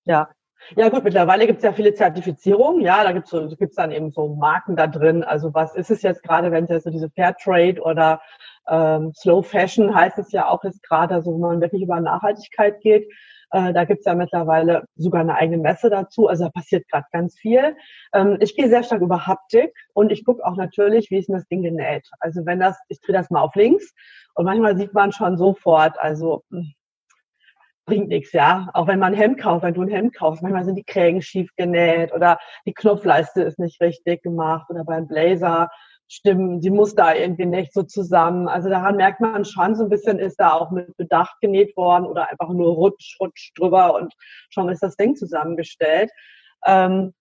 Ja. Ja gut, mittlerweile gibt es ja viele Zertifizierungen, ja, da gibt es so, gibt's dann eben so Marken da drin. Also was ist es jetzt gerade, wenn es jetzt so diese Fairtrade oder ähm, Slow Fashion heißt es ja auch jetzt gerade, also wo man wirklich über Nachhaltigkeit geht. Äh, da gibt's ja mittlerweile sogar eine eigene Messe dazu. Also da passiert gerade ganz viel. Ähm, ich gehe sehr stark über Haptik und ich gucke auch natürlich, wie ist denn das Ding genäht. Also wenn das, ich drehe das mal auf links und manchmal sieht man schon sofort, also hm, bringt nichts, ja. Auch wenn man ein Hemd kauft, wenn du ein Hemd kaufst, manchmal sind die Krägen schief genäht oder die Knopfleiste ist nicht richtig gemacht oder beim Blazer stimmen die Muster irgendwie nicht so zusammen. Also daran merkt man schon so ein bisschen, ist da auch mit Bedacht genäht worden oder einfach nur rutsch, rutsch drüber und schon ist das Ding zusammengestellt. Ähm,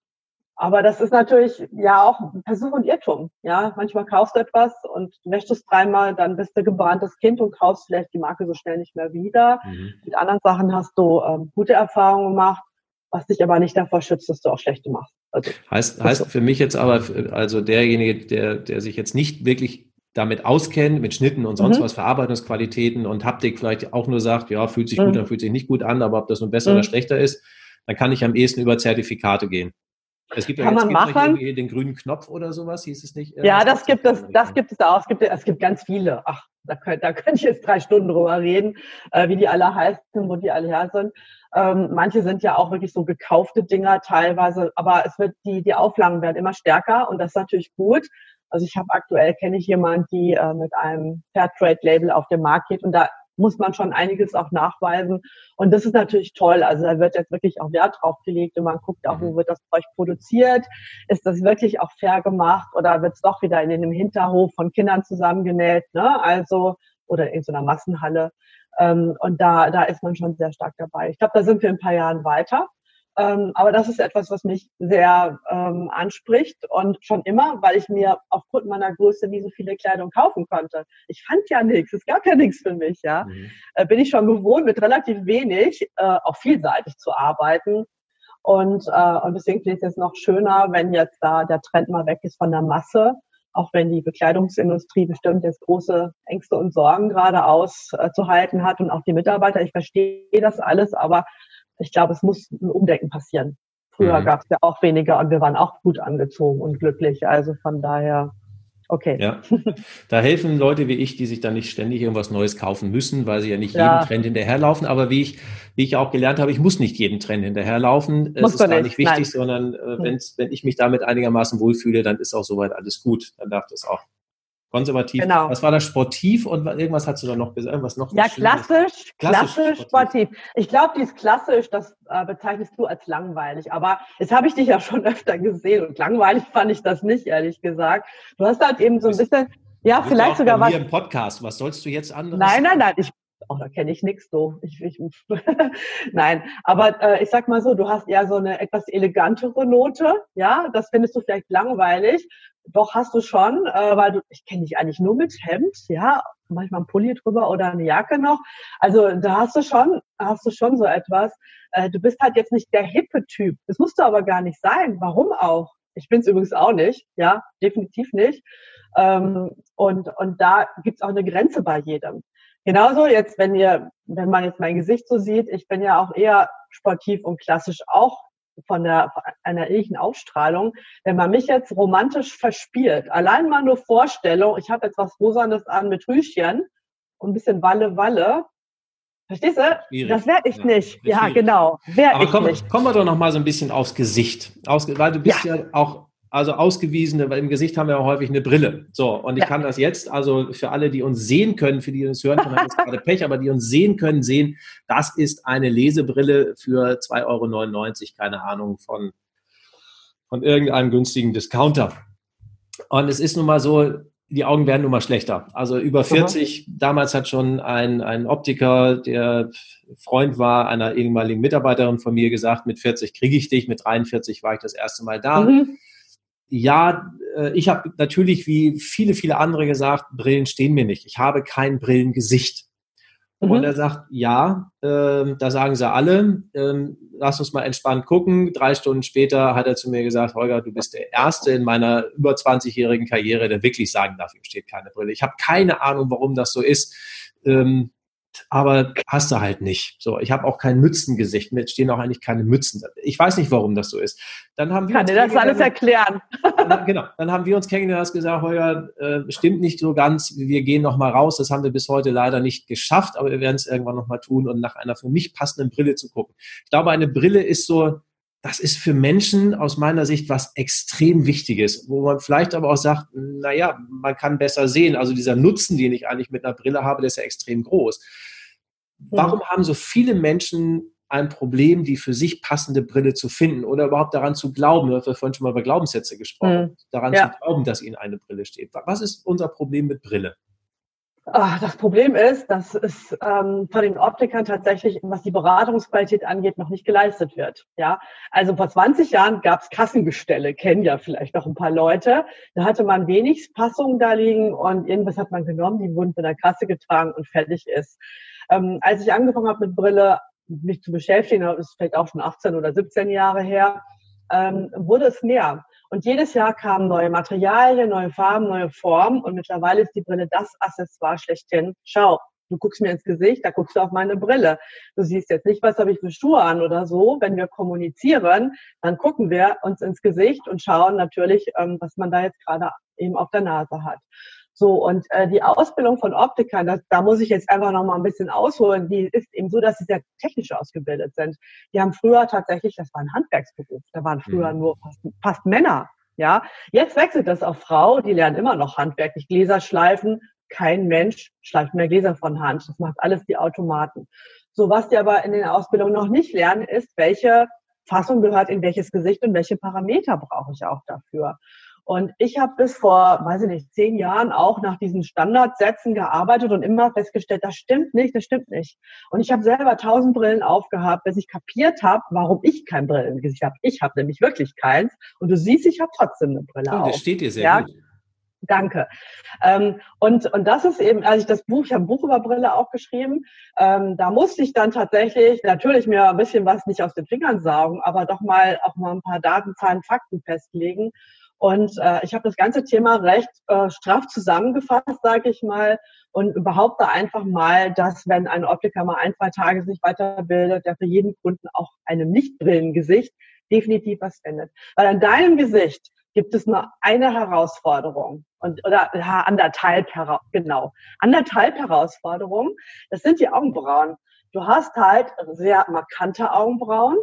aber das ist natürlich ja auch Versuch und Irrtum. Ja, manchmal kaufst du etwas und es dreimal, dann bist du gebranntes Kind und kaufst vielleicht die Marke so schnell nicht mehr wieder. Mhm. Mit anderen Sachen hast du ähm, gute Erfahrungen gemacht was dich aber nicht davor schützt, dass du auch schlechte machst. Also, heißt, heißt für mich jetzt aber, also derjenige, der, der sich jetzt nicht wirklich damit auskennt, mit Schnitten und sonst mhm. was, Verarbeitungsqualitäten und Haptik vielleicht auch nur sagt, ja, fühlt sich mhm. gut an, fühlt sich nicht gut an, aber ob das nun besser mhm. oder schlechter ist, dann kann ich am ehesten über Zertifikate gehen. Es gibt kann ja jetzt, man machen. den grünen Knopf oder sowas, hieß es nicht? Ja, das gibt es, das gibt es auch. Es gibt, es gibt ganz viele. Ach, da könnte, da [laughs] könnte ich jetzt drei Stunden drüber reden, äh, wie die alle heißen, wo die alle her sind. Ähm, manche sind ja auch wirklich so gekaufte Dinger teilweise, aber es wird die die Auflagen werden immer stärker und das ist natürlich gut. Also ich habe aktuell kenne ich jemand, die äh, mit einem Fairtrade Label auf den Markt geht und da muss man schon einiges auch nachweisen. Und das ist natürlich toll. Also da wird jetzt wirklich auch Wert drauf gelegt und man guckt auch, wo mhm. wird das Zeug produziert? Ist das wirklich auch fair gemacht oder wird es doch wieder in einem Hinterhof von Kindern zusammengenäht? Ne? Also, oder in so einer Massenhalle. Ähm, und da, da ist man schon sehr stark dabei. Ich glaube, da sind wir in ein paar Jahren weiter. Ähm, aber das ist etwas, was mich sehr ähm, anspricht und schon immer, weil ich mir aufgrund meiner Größe nie so viele Kleidung kaufen konnte. Ich fand ja nichts, es gab ja nichts für mich, ja. Mhm. Äh, bin ich schon gewohnt, mit relativ wenig äh, auch vielseitig zu arbeiten. Und, äh, und deswegen finde ich es jetzt noch schöner, wenn jetzt da der Trend mal weg ist von der Masse, auch wenn die Bekleidungsindustrie bestimmt jetzt große Ängste und Sorgen gerade auszuhalten hat und auch die Mitarbeiter. Ich verstehe das alles, aber ich glaube, es muss ein Umdenken passieren. Früher mhm. gab es ja auch weniger und wir waren auch gut angezogen und glücklich. Also von daher, okay. Ja, da helfen Leute wie ich, die sich dann nicht ständig irgendwas Neues kaufen müssen, weil sie ja nicht ja. jedem Trend hinterherlaufen. Aber wie ich, wie ich auch gelernt habe, ich muss nicht jedem Trend hinterherlaufen. Es ist gar nicht wichtig, Nein. sondern äh, hm. wenn ich mich damit einigermaßen wohlfühle, dann ist auch soweit alles gut. Dann darf das auch Konservativ. Genau. Was war das? Sportiv und irgendwas hast du da noch gesagt? Irgendwas noch ja, klassisch, klassisch, klassisch sportiv. sportiv. Ich glaube, dies klassisch, das äh, bezeichnest du als langweilig. Aber jetzt habe ich dich ja schon öfter gesehen und langweilig fand ich das nicht, ehrlich gesagt. Du hast halt eben so ein bisschen, ja, vielleicht sogar was. Hier im Podcast, was sollst du jetzt anderes? Nein, nein, nein. Ich, auch da kenne ich nichts so. Ich, ich, [laughs] Nein, aber äh, ich sag mal so, du hast eher so eine etwas elegantere Note, ja, das findest du vielleicht langweilig. Doch hast du schon, äh, weil du, ich kenne dich eigentlich nur mit Hemd, ja, manchmal ein Pulli drüber oder eine Jacke noch. Also da hast du schon, hast du schon so etwas. Äh, du bist halt jetzt nicht der hippe Typ. Das musst du aber gar nicht sein. Warum auch? Ich bin es übrigens auch nicht, ja, definitiv nicht. Ähm, und, und da gibt's auch eine Grenze bei jedem. Genauso jetzt, wenn ihr, wenn man jetzt mein Gesicht so sieht, ich bin ja auch eher sportiv und klassisch auch von der einer ähnlichen Ausstrahlung. Wenn man mich jetzt romantisch verspielt, allein mal nur Vorstellung, ich habe jetzt was Rosanes an mit Rüschen und ein bisschen Walle Walle. Verstehst du? Schwierig. Das werde ich ja, nicht. Ja, genau. Werd Aber komm, nicht. kommen wir doch noch mal so ein bisschen aufs Gesicht. Aus, weil du bist ja, ja auch also ausgewiesene, weil im Gesicht haben wir ja häufig eine Brille. So, und ich ja. kann das jetzt, also für alle, die uns sehen können, für die uns hören können, haben jetzt gerade [laughs] Pech, aber die uns sehen können, sehen, das ist eine Lesebrille für 2,99 Euro, keine Ahnung, von, von irgendeinem günstigen Discounter. Und es ist nun mal so, die Augen werden nun mal schlechter. Also über 40, mhm. damals hat schon ein, ein Optiker, der Freund war einer ehemaligen Mitarbeiterin von mir gesagt, mit 40 kriege ich dich, mit 43 war ich das erste Mal da. Mhm ja, äh, ich habe natürlich wie viele, viele andere gesagt, Brillen stehen mir nicht. Ich habe kein Brillengesicht. Mhm. Und er sagt, ja, äh, da sagen sie alle, äh, lass uns mal entspannt gucken. Drei Stunden später hat er zu mir gesagt, Holger, du bist der Erste in meiner über 20-jährigen Karriere, der wirklich sagen darf, ihm steht keine Brille. Ich habe keine Ahnung, warum das so ist. Ähm, aber hast du halt nicht. So, ich habe auch kein Mützengesicht. Mir stehen auch eigentlich keine Mützen. Ich weiß nicht, warum das so ist. Dann haben wir Kann dir das alles erklären? Dann, genau. Dann haben wir uns kennengelernt und gesagt, Heuer, äh, stimmt nicht so ganz. Wir gehen noch mal raus. Das haben wir bis heute leider nicht geschafft, aber wir werden es irgendwann noch mal tun und nach einer für mich passenden Brille zu gucken. Ich glaube, eine Brille ist so, das ist für Menschen aus meiner Sicht was extrem Wichtiges, wo man vielleicht aber auch sagt, naja, man kann besser sehen. Also dieser Nutzen, den ich eigentlich mit einer Brille habe, der ist ja extrem groß. Warum haben so viele Menschen ein Problem, die für sich passende Brille zu finden oder überhaupt daran zu glauben? Wir haben vorhin schon mal über Glaubenssätze gesprochen. Mhm. Daran ja. zu glauben, dass ihnen eine Brille steht. Was ist unser Problem mit Brille? Ach, das Problem ist, dass es ähm, von den Optikern tatsächlich, was die Beratungsqualität angeht, noch nicht geleistet wird. Ja, also vor 20 Jahren gab es Kassengestelle, kennen ja vielleicht noch ein paar Leute. Da hatte man wenig Passungen da liegen und irgendwas hat man genommen, die wurden von der Kasse getragen und fertig ist. Ähm, als ich angefangen habe mit Brille, mich zu beschäftigen, das ist vielleicht auch schon 18 oder 17 Jahre her, ähm, wurde es mehr. Und jedes Jahr kamen neue Materialien, neue Farben, neue Formen und mittlerweile ist die Brille das Accessoire schlechthin. Schau, du guckst mir ins Gesicht, da guckst du auf meine Brille. Du siehst jetzt nicht, was habe ich für Schuhe an oder so. Wenn wir kommunizieren, dann gucken wir uns ins Gesicht und schauen natürlich, ähm, was man da jetzt gerade eben auf der Nase hat. So, und äh, die Ausbildung von Optikern, das, da muss ich jetzt einfach noch mal ein bisschen ausholen, die ist eben so, dass sie sehr technisch ausgebildet sind. Die haben früher tatsächlich, das war ein Handwerksberuf, da waren früher mhm. nur fast, fast Männer. Ja, jetzt wechselt das auf Frau, die lernen immer noch handwerklich Gläser schleifen. Kein Mensch schleift mehr Gläser von Hand. Das macht alles die Automaten. So, was die aber in den Ausbildungen noch nicht lernen, ist, welche Fassung gehört in welches Gesicht und welche Parameter brauche ich auch dafür. Und ich habe bis vor, weiß ich nicht, zehn Jahren auch nach diesen Standardsätzen gearbeitet und immer festgestellt, das stimmt nicht, das stimmt nicht. Und ich habe selber tausend Brillen aufgehabt, bis ich kapiert habe, warum ich kein Brillengesicht habe. Ich habe nämlich wirklich keins. Und du siehst, ich habe trotzdem eine Brille oh, auf. Das steht dir sehr ja? gut. Danke. Ähm, und, und das ist eben, als ich das Buch, ich habe ein Buch über Brille auch geschrieben, ähm, da musste ich dann tatsächlich natürlich mir ein bisschen was nicht aus den Fingern saugen, aber doch mal auch mal ein paar Daten, Zahlen, Fakten festlegen. Und äh, ich habe das ganze Thema recht äh, straff zusammengefasst, sage ich mal, und behaupte einfach mal, dass wenn ein Optiker mal ein, zwei Tage sich weiterbildet, der für jeden Kunden auch einem Nichtbrillengesicht definitiv was findet. Weil an deinem Gesicht gibt es nur eine Herausforderung und oder ja, anderthalb genau anderthalb Herausforderungen. Das sind die Augenbrauen. Du hast halt sehr markante Augenbrauen.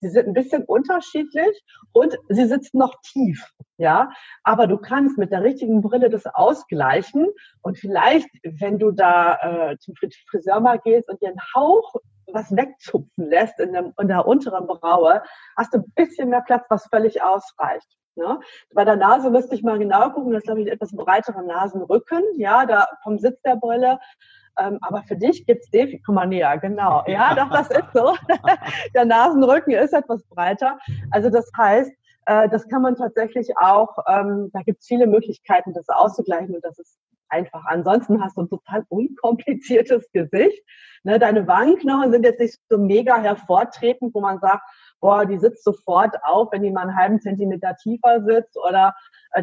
Sie sind ein bisschen unterschiedlich und sie sitzen noch tief, ja. Aber du kannst mit der richtigen Brille das ausgleichen und vielleicht, wenn du da äh, zum Friseur mal gehst und dir einen Hauch was wegzupfen lässt in, dem, in der unteren Braue, hast du ein bisschen mehr Platz, was völlig ausreicht. Ne? Bei der Nase müsste ich mal genau gucken, das ist, glaube ich, etwas breiterer Nasenrücken, ja, da vom Sitz der Brille. Ähm, aber für dich gibt es definitiv, komm mal näher, genau. Ja, doch, das ist so. [laughs] Der Nasenrücken ist etwas breiter. Also das heißt, äh, das kann man tatsächlich auch, ähm, da gibt es viele Möglichkeiten, das auszugleichen und das ist einfach. Ansonsten hast du ein total unkompliziertes Gesicht. Ne, deine Wangenknochen sind jetzt nicht so mega hervortretend, wo man sagt, boah, die sitzt sofort auf, wenn die mal einen halben Zentimeter tiefer sitzt oder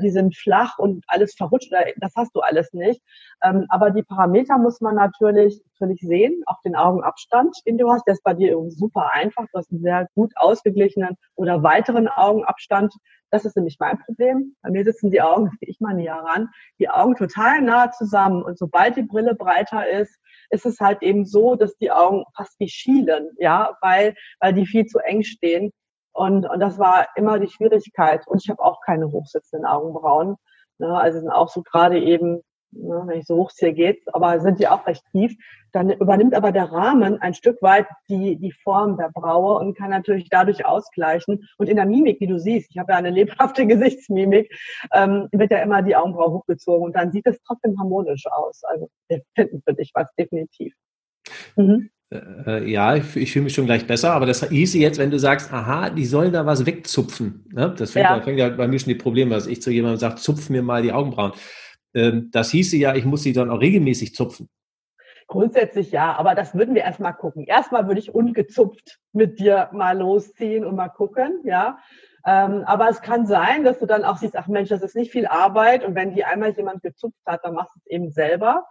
die sind flach und alles verrutscht. Das hast du alles nicht. Ähm, aber die Parameter muss man natürlich, natürlich sehen, auch den Augenabstand, den du hast. Der ist bei dir super einfach. Du hast einen sehr gut ausgeglichenen oder weiteren Augenabstand. Das ist nämlich mein Problem. Bei mir sitzen die Augen, [laughs] ich mal näher ran, die Augen total nah zusammen. Und sobald die Brille breiter ist, ist es halt eben so, dass die Augen fast wie schielen, ja, weil, weil die viel zu eng stehen. Und, und das war immer die Schwierigkeit. Und ich habe auch keine hochsitzenden Augenbrauen. Ne? Also sind auch so gerade eben, ne, wenn ich so hochziehe, geht's, aber sind die auch recht tief. Dann übernimmt aber der Rahmen ein Stück weit die, die Form der Braue und kann natürlich dadurch ausgleichen. Und in der Mimik, wie du siehst, ich habe ja eine lebhafte [laughs] Gesichtsmimik, ähm, wird ja immer die Augenbraue hochgezogen und dann sieht es trotzdem harmonisch aus. Also finden für dich was definitiv. Mhm. Äh, ja, ich, ich fühle mich schon gleich besser, aber das hieße jetzt, wenn du sagst, aha, die sollen da was wegzupfen. Ne? Das fängt ja. fängt ja bei mir schon die Probleme, dass ich zu jemandem sage, zupf mir mal die Augenbrauen. Ähm, das hieße ja, ich muss sie dann auch regelmäßig zupfen. Grundsätzlich ja, aber das würden wir erstmal gucken. Erstmal würde ich ungezupft mit dir mal losziehen und mal gucken, ja. Ähm, aber es kann sein, dass du dann auch siehst, ach Mensch, das ist nicht viel Arbeit und wenn die einmal jemand gezupft hat, dann machst du es eben selber.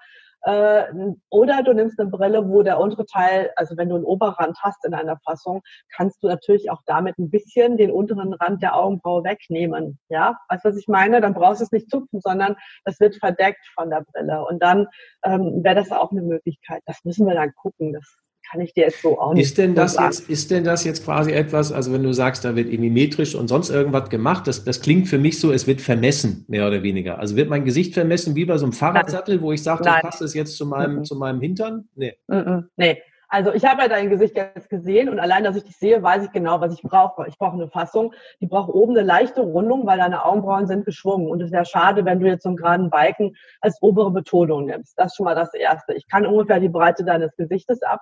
Äh, oder du nimmst eine Brille, wo der untere Teil, also wenn du einen Oberrand hast in einer Fassung, kannst du natürlich auch damit ein bisschen den unteren Rand der Augenbraue wegnehmen. Ja, weißt du, was ich meine? Dann brauchst du es nicht zupfen, sondern das wird verdeckt von der Brille. Und dann ähm, wäre das auch eine Möglichkeit. Das müssen wir dann gucken. Das kann ich dir jetzt so auch nicht ist denn das sagen. Jetzt, ist denn das jetzt quasi etwas, also wenn du sagst, da wird irgendwie metrisch und sonst irgendwas gemacht, das, das klingt für mich so, es wird vermessen, mehr oder weniger. Also wird mein Gesicht vermessen wie bei so einem Fahrradsattel, wo ich sage, das passt es jetzt zu meinem, mhm. zu meinem Hintern? Nee. Mhm. Nee. Also ich habe ja dein Gesicht jetzt gesehen und allein, dass ich dich sehe, weiß ich genau, was ich brauche. Ich brauche eine Fassung, die braucht oben eine leichte Rundung, weil deine Augenbrauen sind geschwungen. Und es wäre schade, wenn du jetzt so einen geraden Balken als obere Betonung nimmst. Das ist schon mal das Erste. Ich kann ungefähr die Breite deines Gesichtes ab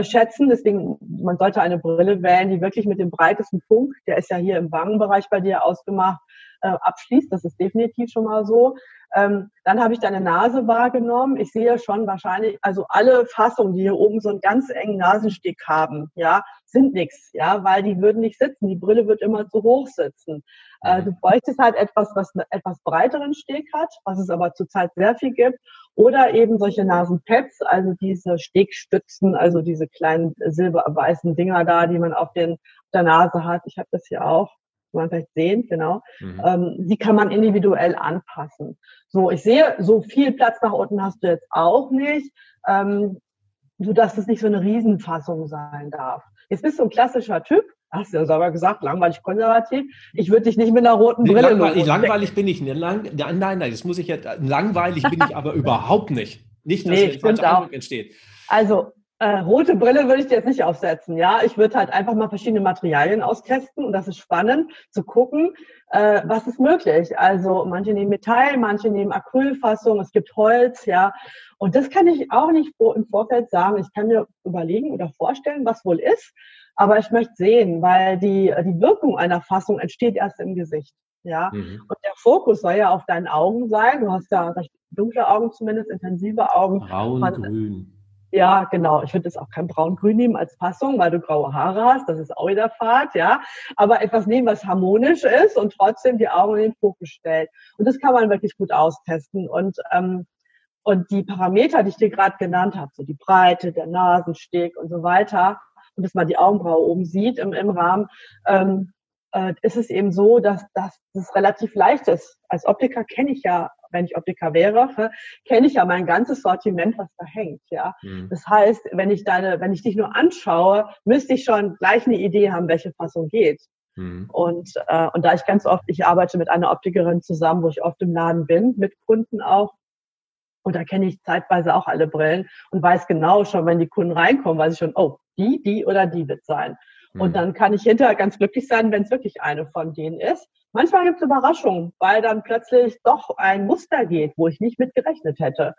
schätzen. Deswegen, man sollte eine Brille wählen, die wirklich mit dem breitesten Punkt, der ist ja hier im Wangenbereich bei dir ausgemacht, äh, abschließt. Das ist definitiv schon mal so. Ähm, dann habe ich deine Nase wahrgenommen. Ich sehe schon wahrscheinlich, also alle Fassungen, die hier oben so einen ganz engen Nasensteg haben, ja, sind nichts, ja, weil die würden nicht sitzen. Die Brille wird immer zu hoch sitzen. Äh, du bräuchtest halt etwas, was einen etwas breiteren Steg hat, was es aber zurzeit sehr viel gibt. Oder eben solche Nasenpads, also diese Stegstützen, also diese kleinen silberweißen Dinger da, die man auf, den, auf der Nase hat. Ich habe das hier auch man vielleicht sehen, genau. Mhm. Ähm, die kann man individuell anpassen. So, ich sehe, so viel Platz nach unten hast du jetzt auch nicht, ähm, so dass es nicht so eine Riesenfassung sein darf. Jetzt bist du ein klassischer Typ, hast du ja selber gesagt, langweilig konservativ. Ich würde dich nicht mit einer roten Brille langweilig, langweilig bin ich nicht. Lang, nein, nein, das muss ich jetzt, langweilig bin ich aber [laughs] überhaupt nicht. Nicht, dass nee, falscher Eindruck entsteht. Also, äh, rote Brille würde ich dir jetzt nicht aufsetzen, ja. Ich würde halt einfach mal verschiedene Materialien austesten und das ist spannend zu gucken, äh, was ist möglich. Also manche nehmen Metall, manche nehmen Acrylfassung, es gibt Holz, ja. Und das kann ich auch nicht im Vorfeld sagen. Ich kann mir überlegen oder vorstellen, was wohl ist, aber ich möchte sehen, weil die, die Wirkung einer Fassung entsteht erst im Gesicht. Ja, mhm. und der Fokus soll ja auf deinen Augen sein. Du hast ja recht dunkle Augen zumindest, intensive Augen. Braun, grün. Ja, genau. Ich würde jetzt auch kein braun-grün nehmen als Passung, weil du graue Haare hast. Das ist auch wieder Fahrt, ja. Aber etwas nehmen, was harmonisch ist und trotzdem die Augen in den Fokus stellt. Und das kann man wirklich gut austesten. Und, ähm, und die Parameter, die ich dir gerade genannt habe, so die Breite, der Nasensteg und so weiter, und dass man die Augenbraue oben sieht im, im Rahmen, ähm, äh, ist es eben so, dass, dass das relativ leicht ist. Als Optiker kenne ich ja wenn ich Optiker wäre, kenne ich ja mein ganzes Sortiment, was da hängt. Ja, mhm. das heißt, wenn ich deine, wenn ich dich nur anschaue, müsste ich schon gleich eine Idee haben, welche Fassung geht. Mhm. Und, äh, und da ich ganz oft, ich arbeite mit einer Optikerin zusammen, wo ich oft im Laden bin, mit Kunden auch. Und da kenne ich zeitweise auch alle Brillen und weiß genau schon, wenn die Kunden reinkommen, weiß ich schon, oh, die, die oder die wird sein. Mhm. Und dann kann ich hinterher ganz glücklich sein, wenn es wirklich eine von denen ist. Manchmal gibt es Überraschungen, weil dann plötzlich doch ein Muster geht, wo ich nicht mit gerechnet hätte.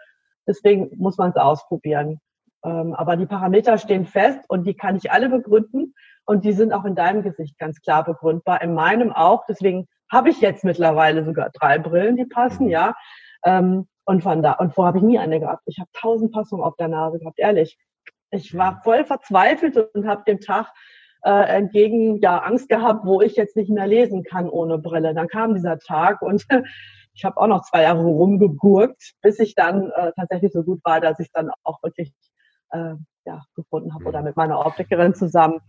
Deswegen muss man es ausprobieren. Ähm, aber die Parameter stehen fest und die kann ich alle begründen und die sind auch in deinem Gesicht ganz klar begründbar, in meinem auch. Deswegen habe ich jetzt mittlerweile sogar drei Brillen, die passen, ja. Ähm, und von da, und vorher habe ich nie eine gehabt. Ich habe tausend Passungen auf der Nase gehabt, ehrlich. Ich war voll verzweifelt und habe dem Tag äh, entgegen ja Angst gehabt, wo ich jetzt nicht mehr lesen kann ohne Brille. Dann kam dieser Tag und [laughs] ich habe auch noch zwei Jahre rumgegurkt, bis ich dann äh, tatsächlich so gut war, dass ich dann auch wirklich äh, ja, gefunden habe. Oder mit meiner Optikerin zusammen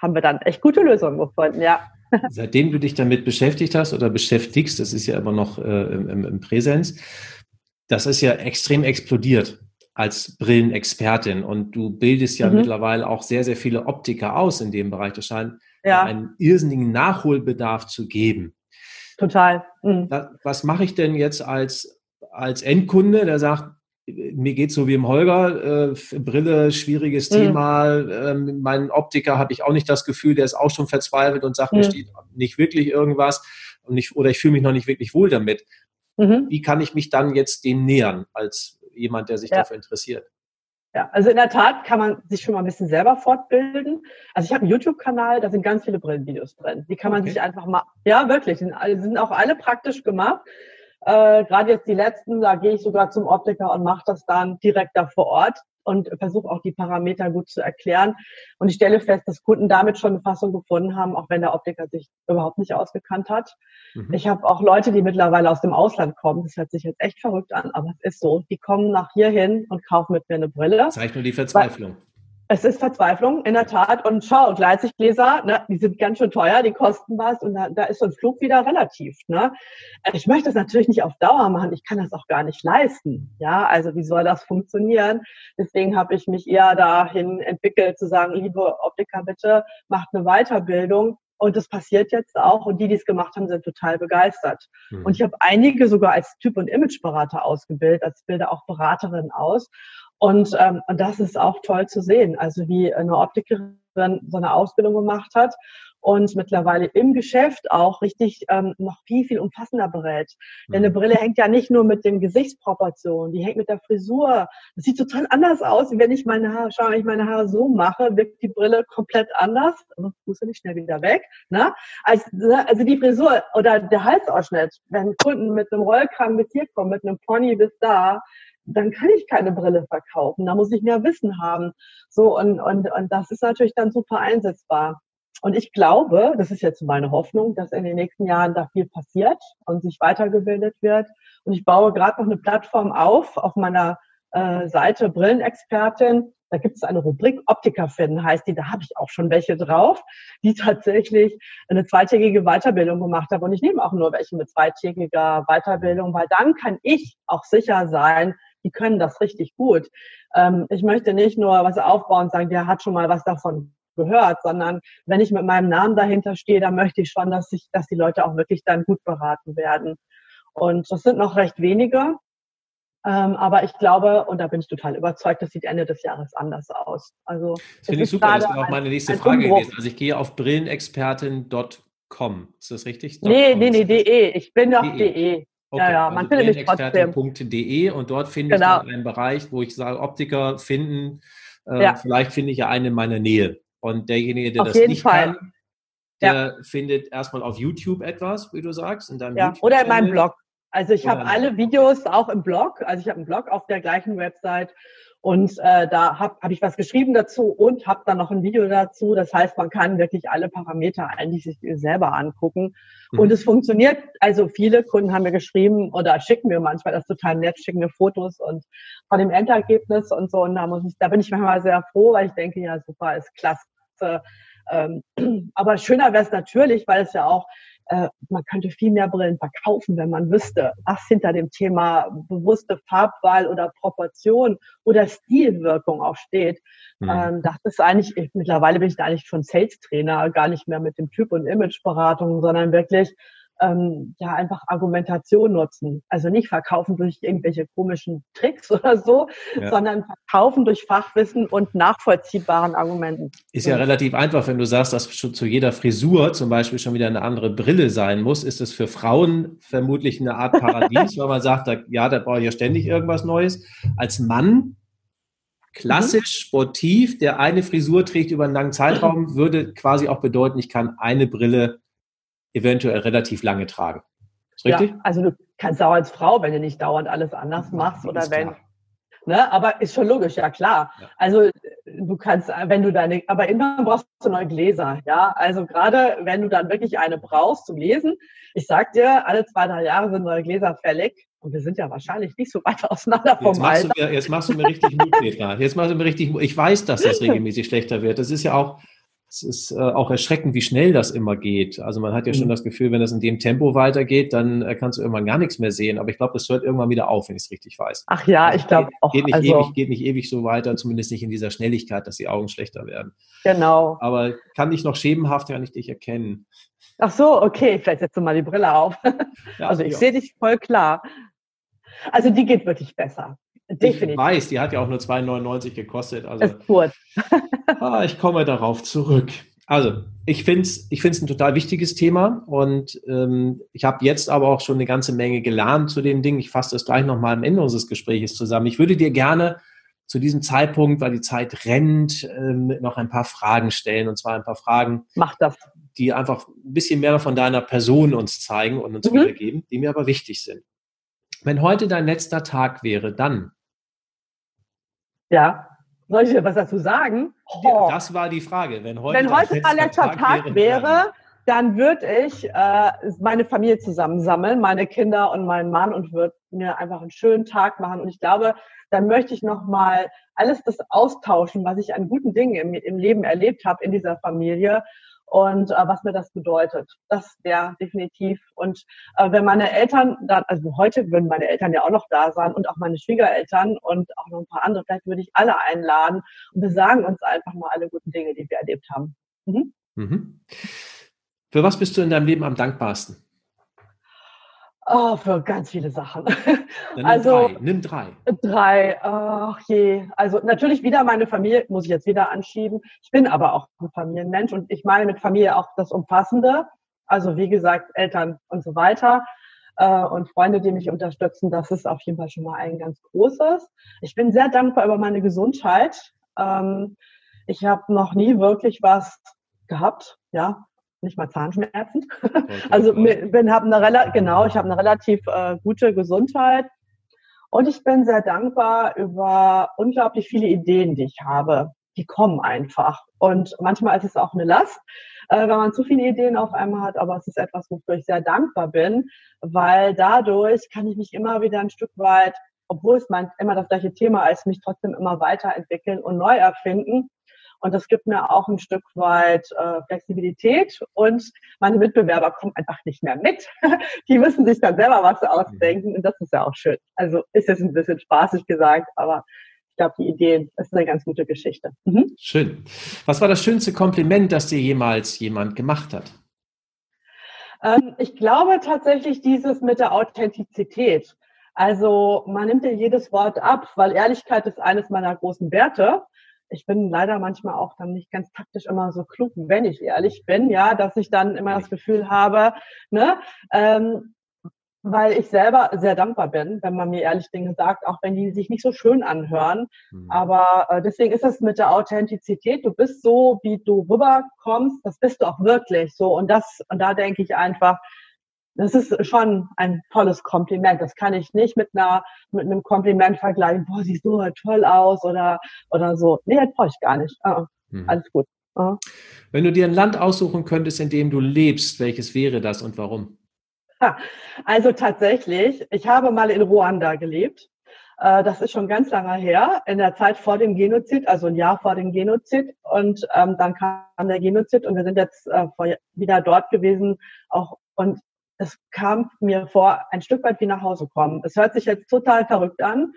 haben wir dann echt gute Lösungen gefunden, ja. [laughs] Seitdem du dich damit beschäftigt hast oder beschäftigst, das ist ja immer noch äh, im, im Präsenz, das ist ja extrem explodiert als Brillenexpertin und du bildest ja mhm. mittlerweile auch sehr, sehr viele Optiker aus in dem Bereich. Das scheint ja. einen irrsinnigen Nachholbedarf zu geben. Total. Mhm. Was mache ich denn jetzt als, als Endkunde, der sagt, mir geht so wie im Holger, äh, Brille, schwieriges mhm. Thema. Ähm, mein Optiker habe ich auch nicht das Gefühl, der ist auch schon verzweifelt und sagt, mhm. mir steht nicht wirklich irgendwas und nicht, oder ich fühle mich noch nicht wirklich wohl damit. Mhm. Wie kann ich mich dann jetzt dem nähern als jemand, der sich ja. dafür interessiert? Ja, also in der Tat kann man sich schon mal ein bisschen selber fortbilden. Also ich habe einen YouTube-Kanal, da sind ganz viele Brillenvideos drin. Die kann man sich einfach mal, ja wirklich, sind, sind auch alle praktisch gemacht. Äh, Gerade jetzt die letzten, da gehe ich sogar zum Optiker und mache das dann direkt da vor Ort und versuche auch die Parameter gut zu erklären. Und ich stelle fest, dass Kunden damit schon eine Fassung gefunden haben, auch wenn der Optiker sich überhaupt nicht ausgekannt hat. Mhm. Ich habe auch Leute, die mittlerweile aus dem Ausland kommen. Das hört sich jetzt echt verrückt an, aber es ist so. Die kommen nach hierhin und kaufen mit mir eine Brille. Zeigt nur die Verzweiflung. Weil, es ist Verzweiflung, in der Tat. Und schau, Gleitsichtgläser, ne, die sind ganz schön teuer, die kosten was und da, da ist so ein Flug wieder relativ. Ne? Ich möchte das natürlich nicht auf Dauer machen, ich kann das auch gar nicht leisten. Ja, also wie soll das funktionieren? Deswegen habe ich mich eher dahin entwickelt, zu sagen, liebe Optiker, bitte macht eine Weiterbildung. Und das passiert jetzt auch. Und die, die es gemacht haben, sind total begeistert. Mhm. Und ich habe einige sogar als Typ- und Imageberater ausgebildet, als bilde auch Beraterin aus. Und, ähm, und das ist auch toll zu sehen, also wie eine Optikerin so eine Ausbildung gemacht hat und mittlerweile im Geschäft auch richtig ähm, noch viel, viel umfassender berät. Denn eine mhm. Brille hängt ja nicht nur mit den Gesichtsproportionen, die hängt mit der Frisur. Das sieht total anders aus, wenn ich meine Haare, schau, wenn ich meine Haare so mache, wirkt die Brille komplett anders. Also muss ja nicht schnell wieder weg. Ne? Also, also die Frisur oder der Halsausschnitt, wenn Kunden mit einem Rollkragen bis hier kommen, mit einem Pony bis da, dann kann ich keine Brille verkaufen. Da muss ich mehr Wissen haben. So, und, und, und das ist natürlich dann super einsetzbar. Und ich glaube, das ist jetzt meine Hoffnung, dass in den nächsten Jahren da viel passiert und sich weitergebildet wird. Und ich baue gerade noch eine Plattform auf, auf meiner äh, Seite Brillenexpertin. Da gibt es eine Rubrik Optiker finden, heißt die, da habe ich auch schon welche drauf, die tatsächlich eine zweitägige Weiterbildung gemacht haben. Und ich nehme auch nur welche mit zweitägiger Weiterbildung, weil dann kann ich auch sicher sein, die können das richtig gut. Ähm, ich möchte nicht nur was aufbauen und sagen, der hat schon mal was davon gehört, sondern wenn ich mit meinem Namen dahinter stehe, dann möchte ich schon, dass ich, dass die Leute auch wirklich dann gut beraten werden. Und das sind noch recht wenige. Ähm, aber ich glaube, und da bin ich total überzeugt, das sieht Ende des Jahres anders aus. Also, das finde ich super, das wäre auch meine nächste Frage Umbruch. gewesen. Also ich gehe auf brillenexpertin.com. Ist das richtig? Nee, nee, nee, de. Ich bin auf de. de. Okay, ja, ja, man also findet mich trotzdem. und dort finde genau. ich dann einen Bereich, wo ich sage, Optiker finden, äh, ja. vielleicht finde ich ja einen in meiner Nähe. Und derjenige, der auf das nicht Fall. kann, der ja. findet erstmal auf YouTube etwas, wie du sagst, in deinem ja, oder in meinem Blog. Also ich habe alle Videos auch im Blog. Also ich habe einen Blog auf der gleichen Website und äh, da habe hab ich was geschrieben dazu und habe dann noch ein Video dazu. Das heißt, man kann wirklich alle Parameter eigentlich sich selber angucken. Mhm. Und es funktioniert. Also viele Kunden haben mir geschrieben oder schicken mir manchmal das total nett, schicken mir Fotos und von dem Endergebnis und so. Und da muss ich, da bin ich manchmal sehr froh, weil ich denke, ja super, ist klasse. Ähm, [clears throat] aber schöner wäre es natürlich, weil es ja auch äh, man könnte viel mehr Brillen verkaufen, wenn man wüsste, was hinter dem Thema bewusste Farbwahl oder Proportion oder Stilwirkung auch steht. Mhm. Ähm, das ist eigentlich, ich, mittlerweile bin ich da eigentlich schon Sales-Trainer, gar nicht mehr mit dem Typ- und Imageberatung, sondern wirklich ähm, ja einfach Argumentation nutzen. Also nicht verkaufen durch irgendwelche komischen Tricks [laughs] oder so, ja. sondern verkaufen durch Fachwissen und nachvollziehbaren Argumenten. Ist ja relativ einfach, wenn du sagst, dass schon zu jeder Frisur zum Beispiel schon wieder eine andere Brille sein muss, ist es für Frauen vermutlich eine Art Paradies, [laughs] weil man sagt, da, ja, da brauche ich ja ständig irgendwas Neues. Als Mann klassisch sportiv, der eine Frisur trägt über einen langen Zeitraum, würde quasi auch bedeuten, ich kann eine Brille eventuell relativ lange tragen. Ist richtig? Ja, also du kannst auch als Frau, wenn du nicht dauernd alles anders machst oder wenn. Klar. Ne, aber ist schon logisch, ja klar. Ja. Also du kannst, wenn du deine, aber irgendwann brauchst du neue Gläser, ja. Also gerade wenn du dann wirklich eine brauchst zum Lesen, ich sag dir, alle zwei, drei Jahre sind neue Gläser fällig. Und wir sind ja wahrscheinlich nicht so weit [laughs] auseinander vom jetzt machst Alter. Mir, jetzt machst du mir richtig Mut, Petra. Jetzt machst du mir richtig Mut. Ich weiß, dass das [laughs] regelmäßig schlechter wird. Das ist ja auch, es ist äh, auch erschreckend, wie schnell das immer geht. Also man hat ja schon mhm. das Gefühl, wenn das in dem Tempo weitergeht, dann äh, kannst du irgendwann gar nichts mehr sehen. Aber ich glaube, das hört irgendwann wieder auf, wenn ich es richtig weiß. Ach ja, ich glaube auch. Geht nicht, also, ewig, geht nicht ewig so weiter, zumindest nicht in dieser Schnelligkeit, dass die Augen schlechter werden. Genau. Aber kann ich noch schemenhaft ja nicht dich erkennen. Ach so, okay, vielleicht setzt du mal die Brille auf. Ja, also ich ja. sehe dich voll klar. Also die geht wirklich besser. Definitiv. Ich weiß, die hat ja auch nur 2,99 gekostet. Also, ist kurz. [laughs] ah, ich komme darauf zurück. Also, ich finde es ich find's ein total wichtiges Thema und ähm, ich habe jetzt aber auch schon eine ganze Menge gelernt zu den Dingen. Ich fasse das gleich nochmal am Ende unseres Gesprächs zusammen. Ich würde dir gerne zu diesem Zeitpunkt, weil die Zeit rennt, ähm, noch ein paar Fragen stellen und zwar ein paar Fragen, Mach das. die einfach ein bisschen mehr von deiner Person uns zeigen und uns mhm. wiedergeben, die mir aber wichtig sind. Wenn heute dein letzter Tag wäre, dann? Ja, soll ich dir was dazu sagen? Oh. Das war die Frage. Wenn heute, Wenn heute mein letzter Tag, Tag wäre, wäre dann würde ich äh, meine Familie zusammensammeln, meine Kinder und meinen Mann und würde mir einfach einen schönen Tag machen. Und ich glaube, dann möchte ich nochmal alles das austauschen, was ich an guten Dingen im, im Leben erlebt habe in dieser Familie und äh, was mir das bedeutet. Das wäre definitiv. Und äh, wenn meine Eltern dann, also heute würden meine Eltern ja auch noch da sein und auch meine Schwiegereltern und auch noch ein paar andere, vielleicht würde ich alle einladen und wir sagen uns einfach mal alle guten Dinge, die wir erlebt haben. Mhm. Mhm. Für was bist du in deinem Leben am dankbarsten? Oh, für ganz viele Sachen. Nimm also drei. Nimm drei. Drei. Ach je. Also natürlich wieder meine Familie, muss ich jetzt wieder anschieben. Ich bin aber auch ein Familienmensch und ich meine mit Familie auch das Umfassende. Also wie gesagt, Eltern und so weiter. Äh, und Freunde, die mich unterstützen, das ist auf jeden Fall schon mal ein ganz großes. Ich bin sehr dankbar über meine Gesundheit. Ähm, ich habe noch nie wirklich was gehabt, ja, nicht mal Zahnschmerzen. [laughs] also bin habe eine genau, ich habe eine relativ äh, gute Gesundheit. Und ich bin sehr dankbar über unglaublich viele Ideen, die ich habe. Die kommen einfach. Und manchmal ist es auch eine Last, äh, wenn man zu viele Ideen auf einmal hat, aber es ist etwas, wofür ich sehr dankbar bin, weil dadurch kann ich mich immer wieder ein Stück weit obwohl es mein, immer das gleiche Thema ist, mich trotzdem immer weiterentwickeln und neu erfinden und das gibt mir auch ein Stück weit äh, Flexibilität und meine Mitbewerber kommen einfach nicht mehr mit. [laughs] Die müssen sich dann selber was ausdenken und das ist ja auch schön. Also ist jetzt ein bisschen spaßig gesagt, aber ich glaube, die Ideen, das ist eine ganz gute Geschichte. Mhm. Schön. Was war das schönste Kompliment, das dir jemals jemand gemacht hat? Ähm, ich glaube tatsächlich dieses mit der Authentizität. Also man nimmt dir jedes Wort ab, weil Ehrlichkeit ist eines meiner großen Werte ich bin leider manchmal auch dann nicht ganz taktisch immer so klug, wenn ich ehrlich bin, ja, dass ich dann immer das Gefühl habe, ne, ähm, weil ich selber sehr dankbar bin, wenn man mir ehrlich Dinge sagt, auch wenn die sich nicht so schön anhören. Mhm. Aber äh, deswegen ist es mit der Authentizität. Du bist so, wie du rüberkommst, das bist du auch wirklich so. Und das, und da denke ich einfach, das ist schon ein tolles Kompliment. Das kann ich nicht mit einer mit einem Kompliment vergleichen. Boah, siehst du toll aus oder oder so. Nee, das brauche ich gar nicht. Ah, mhm. Alles gut. Ah. Wenn du dir ein Land aussuchen könntest, in dem du lebst, welches wäre das und warum? Also tatsächlich, ich habe mal in Ruanda gelebt. Äh, das ist schon ganz lange her, in der Zeit vor dem Genozid, also ein Jahr vor dem Genozid. Und ähm, dann kam der Genozid und wir sind jetzt äh, wieder dort gewesen. Auch und es kam mir vor, ein Stück weit wie nach Hause kommen. Es hört sich jetzt total verrückt an.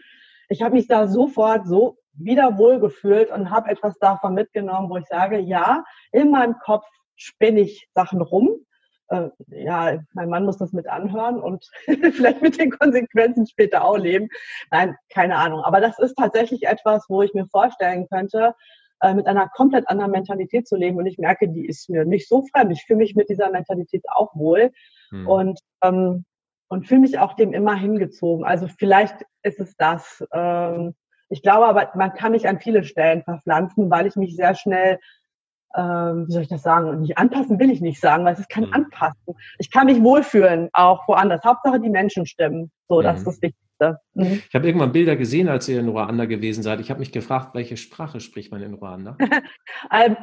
Ich habe mich da sofort so wieder wohl gefühlt und habe etwas davon mitgenommen, wo ich sage, ja, in meinem Kopf spinne ich Sachen rum. äh, ja, mein Mann muss das mit anhören und [laughs] vielleicht mit den Konsequenzen später auch leben. Nein, keine Ahnung. Aber das ist tatsächlich etwas, wo ich mir vorstellen könnte, äh, mit einer komplett anderen Mentalität zu leben. Und ich merke, die ist mir nicht so fremd. Ich fühle mich mit dieser Mentalität auch wohl hm. und, ähm, und fühle mich auch dem immer hingezogen. Also vielleicht ist es das. Ähm, ich glaube aber, man kann mich an viele Stellen verpflanzen, weil ich mich sehr schnell ähm, wie soll ich das sagen? Nicht anpassen will ich nicht sagen, weil es ist kein mhm. Anpassen. Ich kann mich wohlfühlen, auch woanders. Hauptsache die Menschen stimmen. So, das ist mhm. das Wichtigste. Mhm. Ich habe irgendwann Bilder gesehen, als ihr in Ruanda gewesen seid. Ich habe mich gefragt, welche Sprache spricht man in Ruanda? [laughs] Ähm,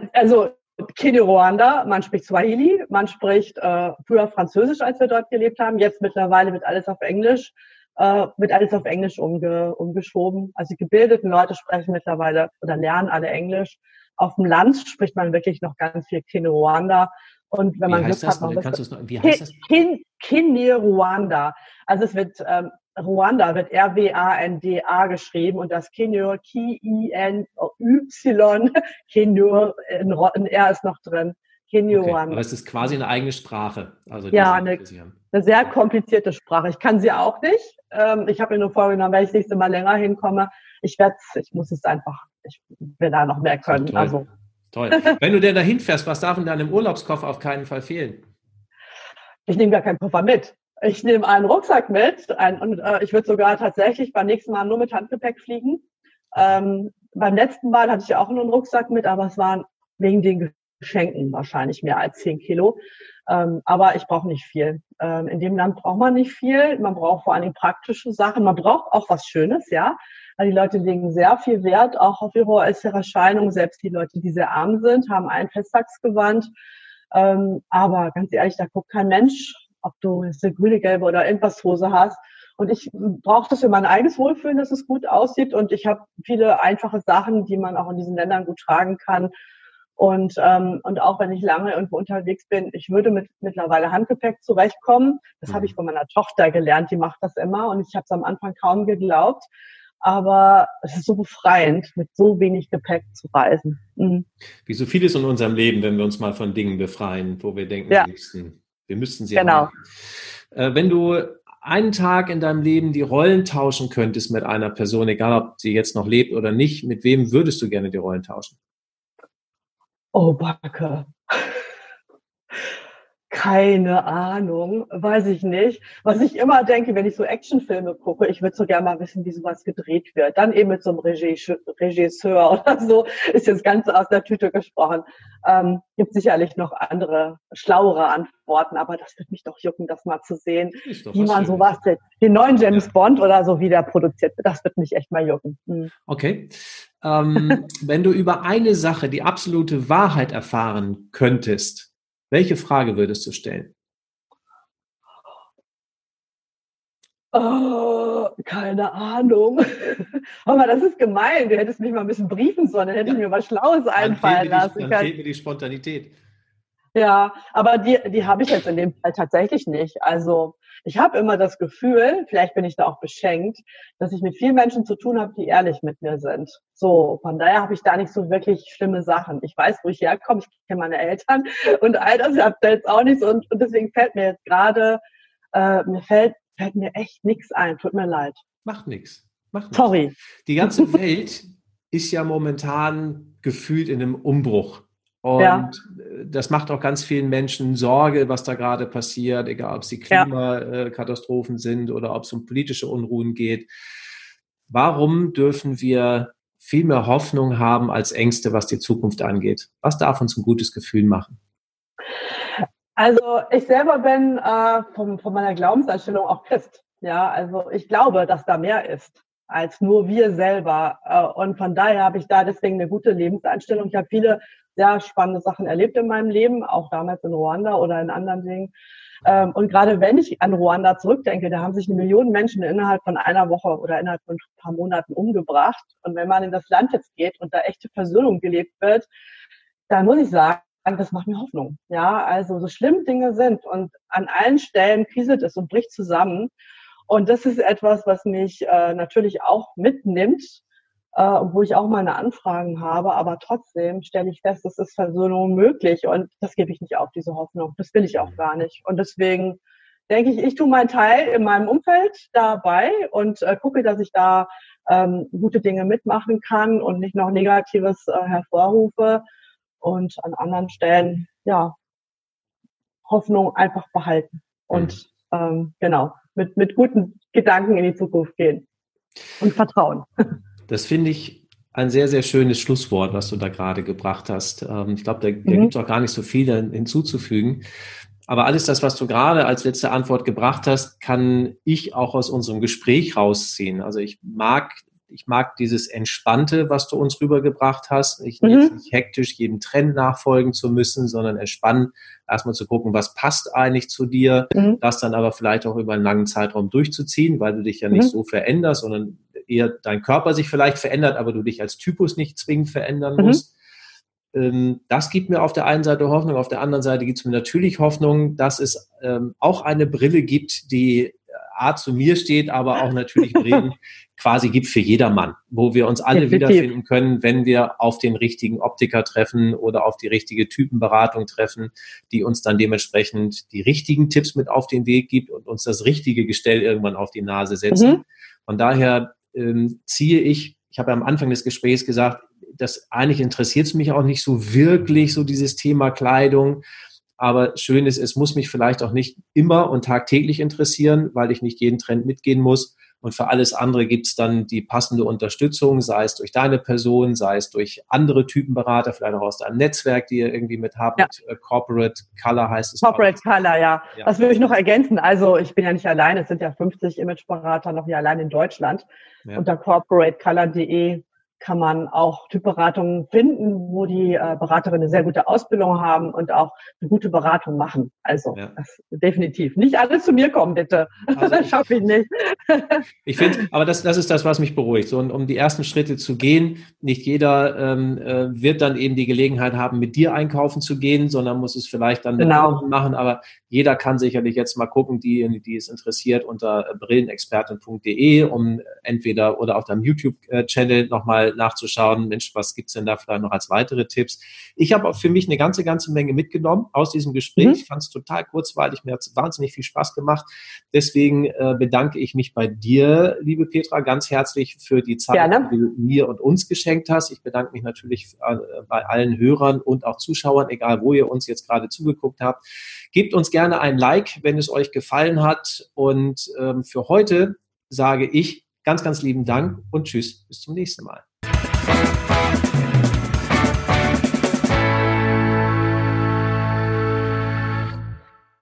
also Kenia-Ruanda, man spricht Swahili, man spricht äh, früher Französisch, als wir dort gelebt haben. Jetzt mittlerweile wird alles auf Englisch, äh, wird alles auf Englisch umge umgeschoben. Also die gebildeten Leute sprechen mittlerweile oder lernen alle Englisch. Auf dem Land spricht man wirklich noch ganz viel Kine-Ruanda. Und wenn wie man Glück hat, noch, noch wie heißt das? Kine-Ruanda. Also es wird ähm, Ruanda wird R-W-A-N-D-A geschrieben und das Kenya, K-I-N-Y, Kenya, ein R ist noch drin. Kenya okay. Aber es ist quasi eine eigene Sprache. Also ja, eine, eine, sehr komplizierte Sprache. Ich kann sie auch nicht. Ähm, ich habe mir nur vorgenommen, wenn ich das nächste Mal länger hinkomme, ich werde ich muss es einfach ich will da noch mehr können. Toll. Also. Toll. Wenn du denn dahin fährst, was darf in deinem Urlaubskoffer auf keinen Fall fehlen? Ich nehme gar keinen Koffer mit. Ich nehme einen Rucksack mit ein, und äh, ich würde sogar tatsächlich beim nächsten Mal nur mit Handgepäck fliegen. Ähm, beim letzten Mal hatte ich auch nur einen Rucksack mit, aber es waren wegen den Geschenken wahrscheinlich mehr als 10 Kilo. Ähm, aber ich brauche nicht viel. Ähm, in dem Land braucht man nicht viel. Man braucht vor allem praktische Sachen. Man braucht auch was Schönes, ja weil die Leute legen sehr viel Wert auch auf ihre äußere Erscheinung. Selbst die Leute, die sehr arm sind, haben ein Festtagsgewand. Ähm, aber ganz ehrlich, da guckt kein Mensch, ob du eine grüne, gelbe oder irgendwas Hose hast. Und ich brauche das für mein eigenes Wohlfühlen, dass es gut aussieht. Und ich habe viele einfache Sachen, die man auch in diesen Ländern gut tragen kann. Und, ähm, und auch wenn ich lange irgendwo unterwegs bin, ich würde mit mittlerweile Handgepäck zurechtkommen. Das mhm. habe ich von meiner Tochter gelernt, die macht das immer. Und ich habe es am Anfang kaum geglaubt aber es ist so befreiend, mit so wenig Gepäck zu reisen. Mhm. Wie so vieles in unserem Leben, wenn wir uns mal von Dingen befreien, wo wir denken, ja. müssten, wir müssten sie genau. Äh, wenn du einen Tag in deinem Leben die Rollen tauschen könntest mit einer Person, egal ob sie jetzt noch lebt oder nicht, mit wem würdest du gerne die Rollen tauschen? Oh, Backe. Keine Ahnung, weiß ich nicht. Was ich immer denke, wenn ich so Actionfilme gucke, ich würde so gerne mal wissen, wie sowas gedreht wird. Dann eben mit so einem Regisseur [laughs] oder so, ist jetzt ganz aus der Tüte gesprochen. Ähm, gibt sicherlich noch andere, schlauere Antworten, aber das wird mich doch jucken, das mal zu sehen, wie man sowas, den neuen James ja. Bond oder so, wie der produziert wird. Das wird mich echt mal jucken. Hm. Okay. Ähm, [laughs] wenn du über eine Sache die absolute Wahrheit erfahren könntest, welche Frage würdest du stellen? Oh, keine Ahnung. [laughs] Aber das ist gemein. Du hättest mich mal ein bisschen briefen sollen, dann hätte ja. ich mir was Schlaues einfallen lassen. Dann fehlt mir die Spontanität. Ja, aber die, die habe ich jetzt in dem Fall tatsächlich nicht. Also ich habe immer das Gefühl, vielleicht bin ich da auch beschenkt, dass ich mit vielen Menschen zu tun habe, die ehrlich mit mir sind. So, von daher habe ich da nicht so wirklich schlimme Sachen. Ich weiß, wo ich herkomme, ich kenne meine Eltern und all das habt ihr jetzt auch nichts. Und, und deswegen fällt mir jetzt gerade, äh, mir fällt, fällt mir echt nichts ein. Tut mir leid. Macht nichts. Macht Sorry. Die ganze Welt ist ja momentan gefühlt in einem Umbruch. Und ja. das macht auch ganz vielen Menschen Sorge, was da gerade passiert, egal ob es die Klimakatastrophen sind oder ob es um politische Unruhen geht. Warum dürfen wir viel mehr Hoffnung haben als Ängste, was die Zukunft angeht? Was darf uns ein gutes Gefühl machen? Also ich selber bin äh, von, von meiner Glaubenseinstellung auch Christ. Ja, also ich glaube, dass da mehr ist als nur wir selber. Äh, und von daher habe ich da deswegen eine gute Lebenseinstellung. Ich habe viele sehr spannende Sachen erlebt in meinem Leben, auch damals in Ruanda oder in anderen Dingen. Ähm, und gerade wenn ich an Ruanda zurückdenke, da haben sich eine Million Menschen innerhalb von einer Woche oder innerhalb von ein paar Monaten umgebracht. Und wenn man in das Land jetzt geht und da echte Versöhnung gelebt wird, dann muss ich sagen, das macht mir Hoffnung. Ja, also so schlimm Dinge sind und an allen Stellen kriselt es und bricht zusammen. Und das ist etwas, was mich äh, natürlich auch mitnimmt äh, wo ich auch meine Anfragen habe, aber trotzdem stelle ich fest, es ist Versöhnung möglich und das gebe ich nicht auf, diese Hoffnung. Das will ich auch gar nicht. Und deswegen denke ich, ich tue meinen Teil in meinem Umfeld dabei und äh, gucke, dass ich da ähm, gute Dinge mitmachen kann und nicht noch Negatives äh, hervorrufe und an anderen Stellen, ja, Hoffnung einfach behalten und mhm. ähm, genau, mit, mit guten Gedanken in die Zukunft gehen und Vertrauen. [laughs] Das finde ich ein sehr, sehr schönes Schlusswort, was du da gerade gebracht hast. Ähm, ich glaube, da, da mhm. gibt es auch gar nicht so viel hinzuzufügen. Aber alles das, was du gerade als letzte Antwort gebracht hast, kann ich auch aus unserem Gespräch rausziehen. Also ich mag, ich mag dieses Entspannte, was du uns rübergebracht hast. Ich mhm. nicht hektisch jedem Trend nachfolgen zu müssen, sondern entspannt erstmal zu gucken, was passt eigentlich zu dir, mhm. das dann aber vielleicht auch über einen langen Zeitraum durchzuziehen, weil du dich ja nicht mhm. so veränderst, sondern eher dein Körper sich vielleicht verändert, aber du dich als Typus nicht zwingend verändern mhm. musst. Ähm, das gibt mir auf der einen Seite Hoffnung, auf der anderen Seite gibt es mir natürlich Hoffnung, dass es ähm, auch eine Brille gibt, die äh, A zu mir steht, aber auch natürlich Brillen [laughs] quasi gibt für jedermann, wo wir uns alle Definitiv. wiederfinden können, wenn wir auf den richtigen Optiker treffen oder auf die richtige Typenberatung treffen, die uns dann dementsprechend die richtigen Tipps mit auf den Weg gibt und uns das richtige Gestell irgendwann auf die Nase setzen. Mhm. Von daher ähm, ziehe ich, ich habe ja am Anfang des Gesprächs gesagt, das eigentlich interessiert es mich auch nicht so wirklich, so dieses Thema Kleidung. Aber schön ist, es muss mich vielleicht auch nicht immer und tagtäglich interessieren, weil ich nicht jeden Trend mitgehen muss. Und für alles andere gibt es dann die passende Unterstützung, sei es durch deine Person, sei es durch andere Typenberater, vielleicht auch aus deinem Netzwerk, die ihr irgendwie mit habt. Ja. Äh, Corporate Color heißt es. Corporate auch. Color, ja. ja. Das würde ich noch ergänzen. Also ich bin ja nicht allein, es sind ja 50 Imageberater noch hier allein in Deutschland. Ja. Unter corporatecolor.de kann man auch Typberatungen finden, wo die äh, Beraterinnen eine sehr gute Ausbildung haben und auch eine gute Beratung machen. Also ja. definitiv. Nicht alles zu mir kommen, bitte. Also [laughs] das schaffe ich nicht. [laughs] ich finde, aber das, das ist das, was mich beruhigt. So, und um die ersten Schritte zu gehen, nicht jeder ähm, äh, wird dann eben die Gelegenheit haben, mit dir einkaufen zu gehen, sondern muss es vielleicht dann genau. machen. Aber jeder kann sicherlich jetzt mal gucken, die, die es interessiert, unter brillenexpertin.de, um entweder oder auf deinem YouTube-Channel nochmal nachzuschauen, Mensch, was gibt's denn da vielleicht noch als weitere Tipps? Ich habe auch für mich eine ganze, ganze Menge mitgenommen aus diesem Gespräch. Mhm. Ich fand es total kurzweilig, mir hat es wahnsinnig viel Spaß gemacht. Deswegen äh, bedanke ich mich bei dir, liebe Petra, ganz herzlich für die Zeit, Gerne. die du mir und uns geschenkt hast. Ich bedanke mich natürlich äh, bei allen Hörern und auch Zuschauern, egal wo ihr uns jetzt gerade zugeguckt habt. Gebt uns gerne ein Like, wenn es euch gefallen hat. Und ähm, für heute sage ich ganz, ganz lieben Dank und tschüss. Bis zum nächsten Mal. Bye.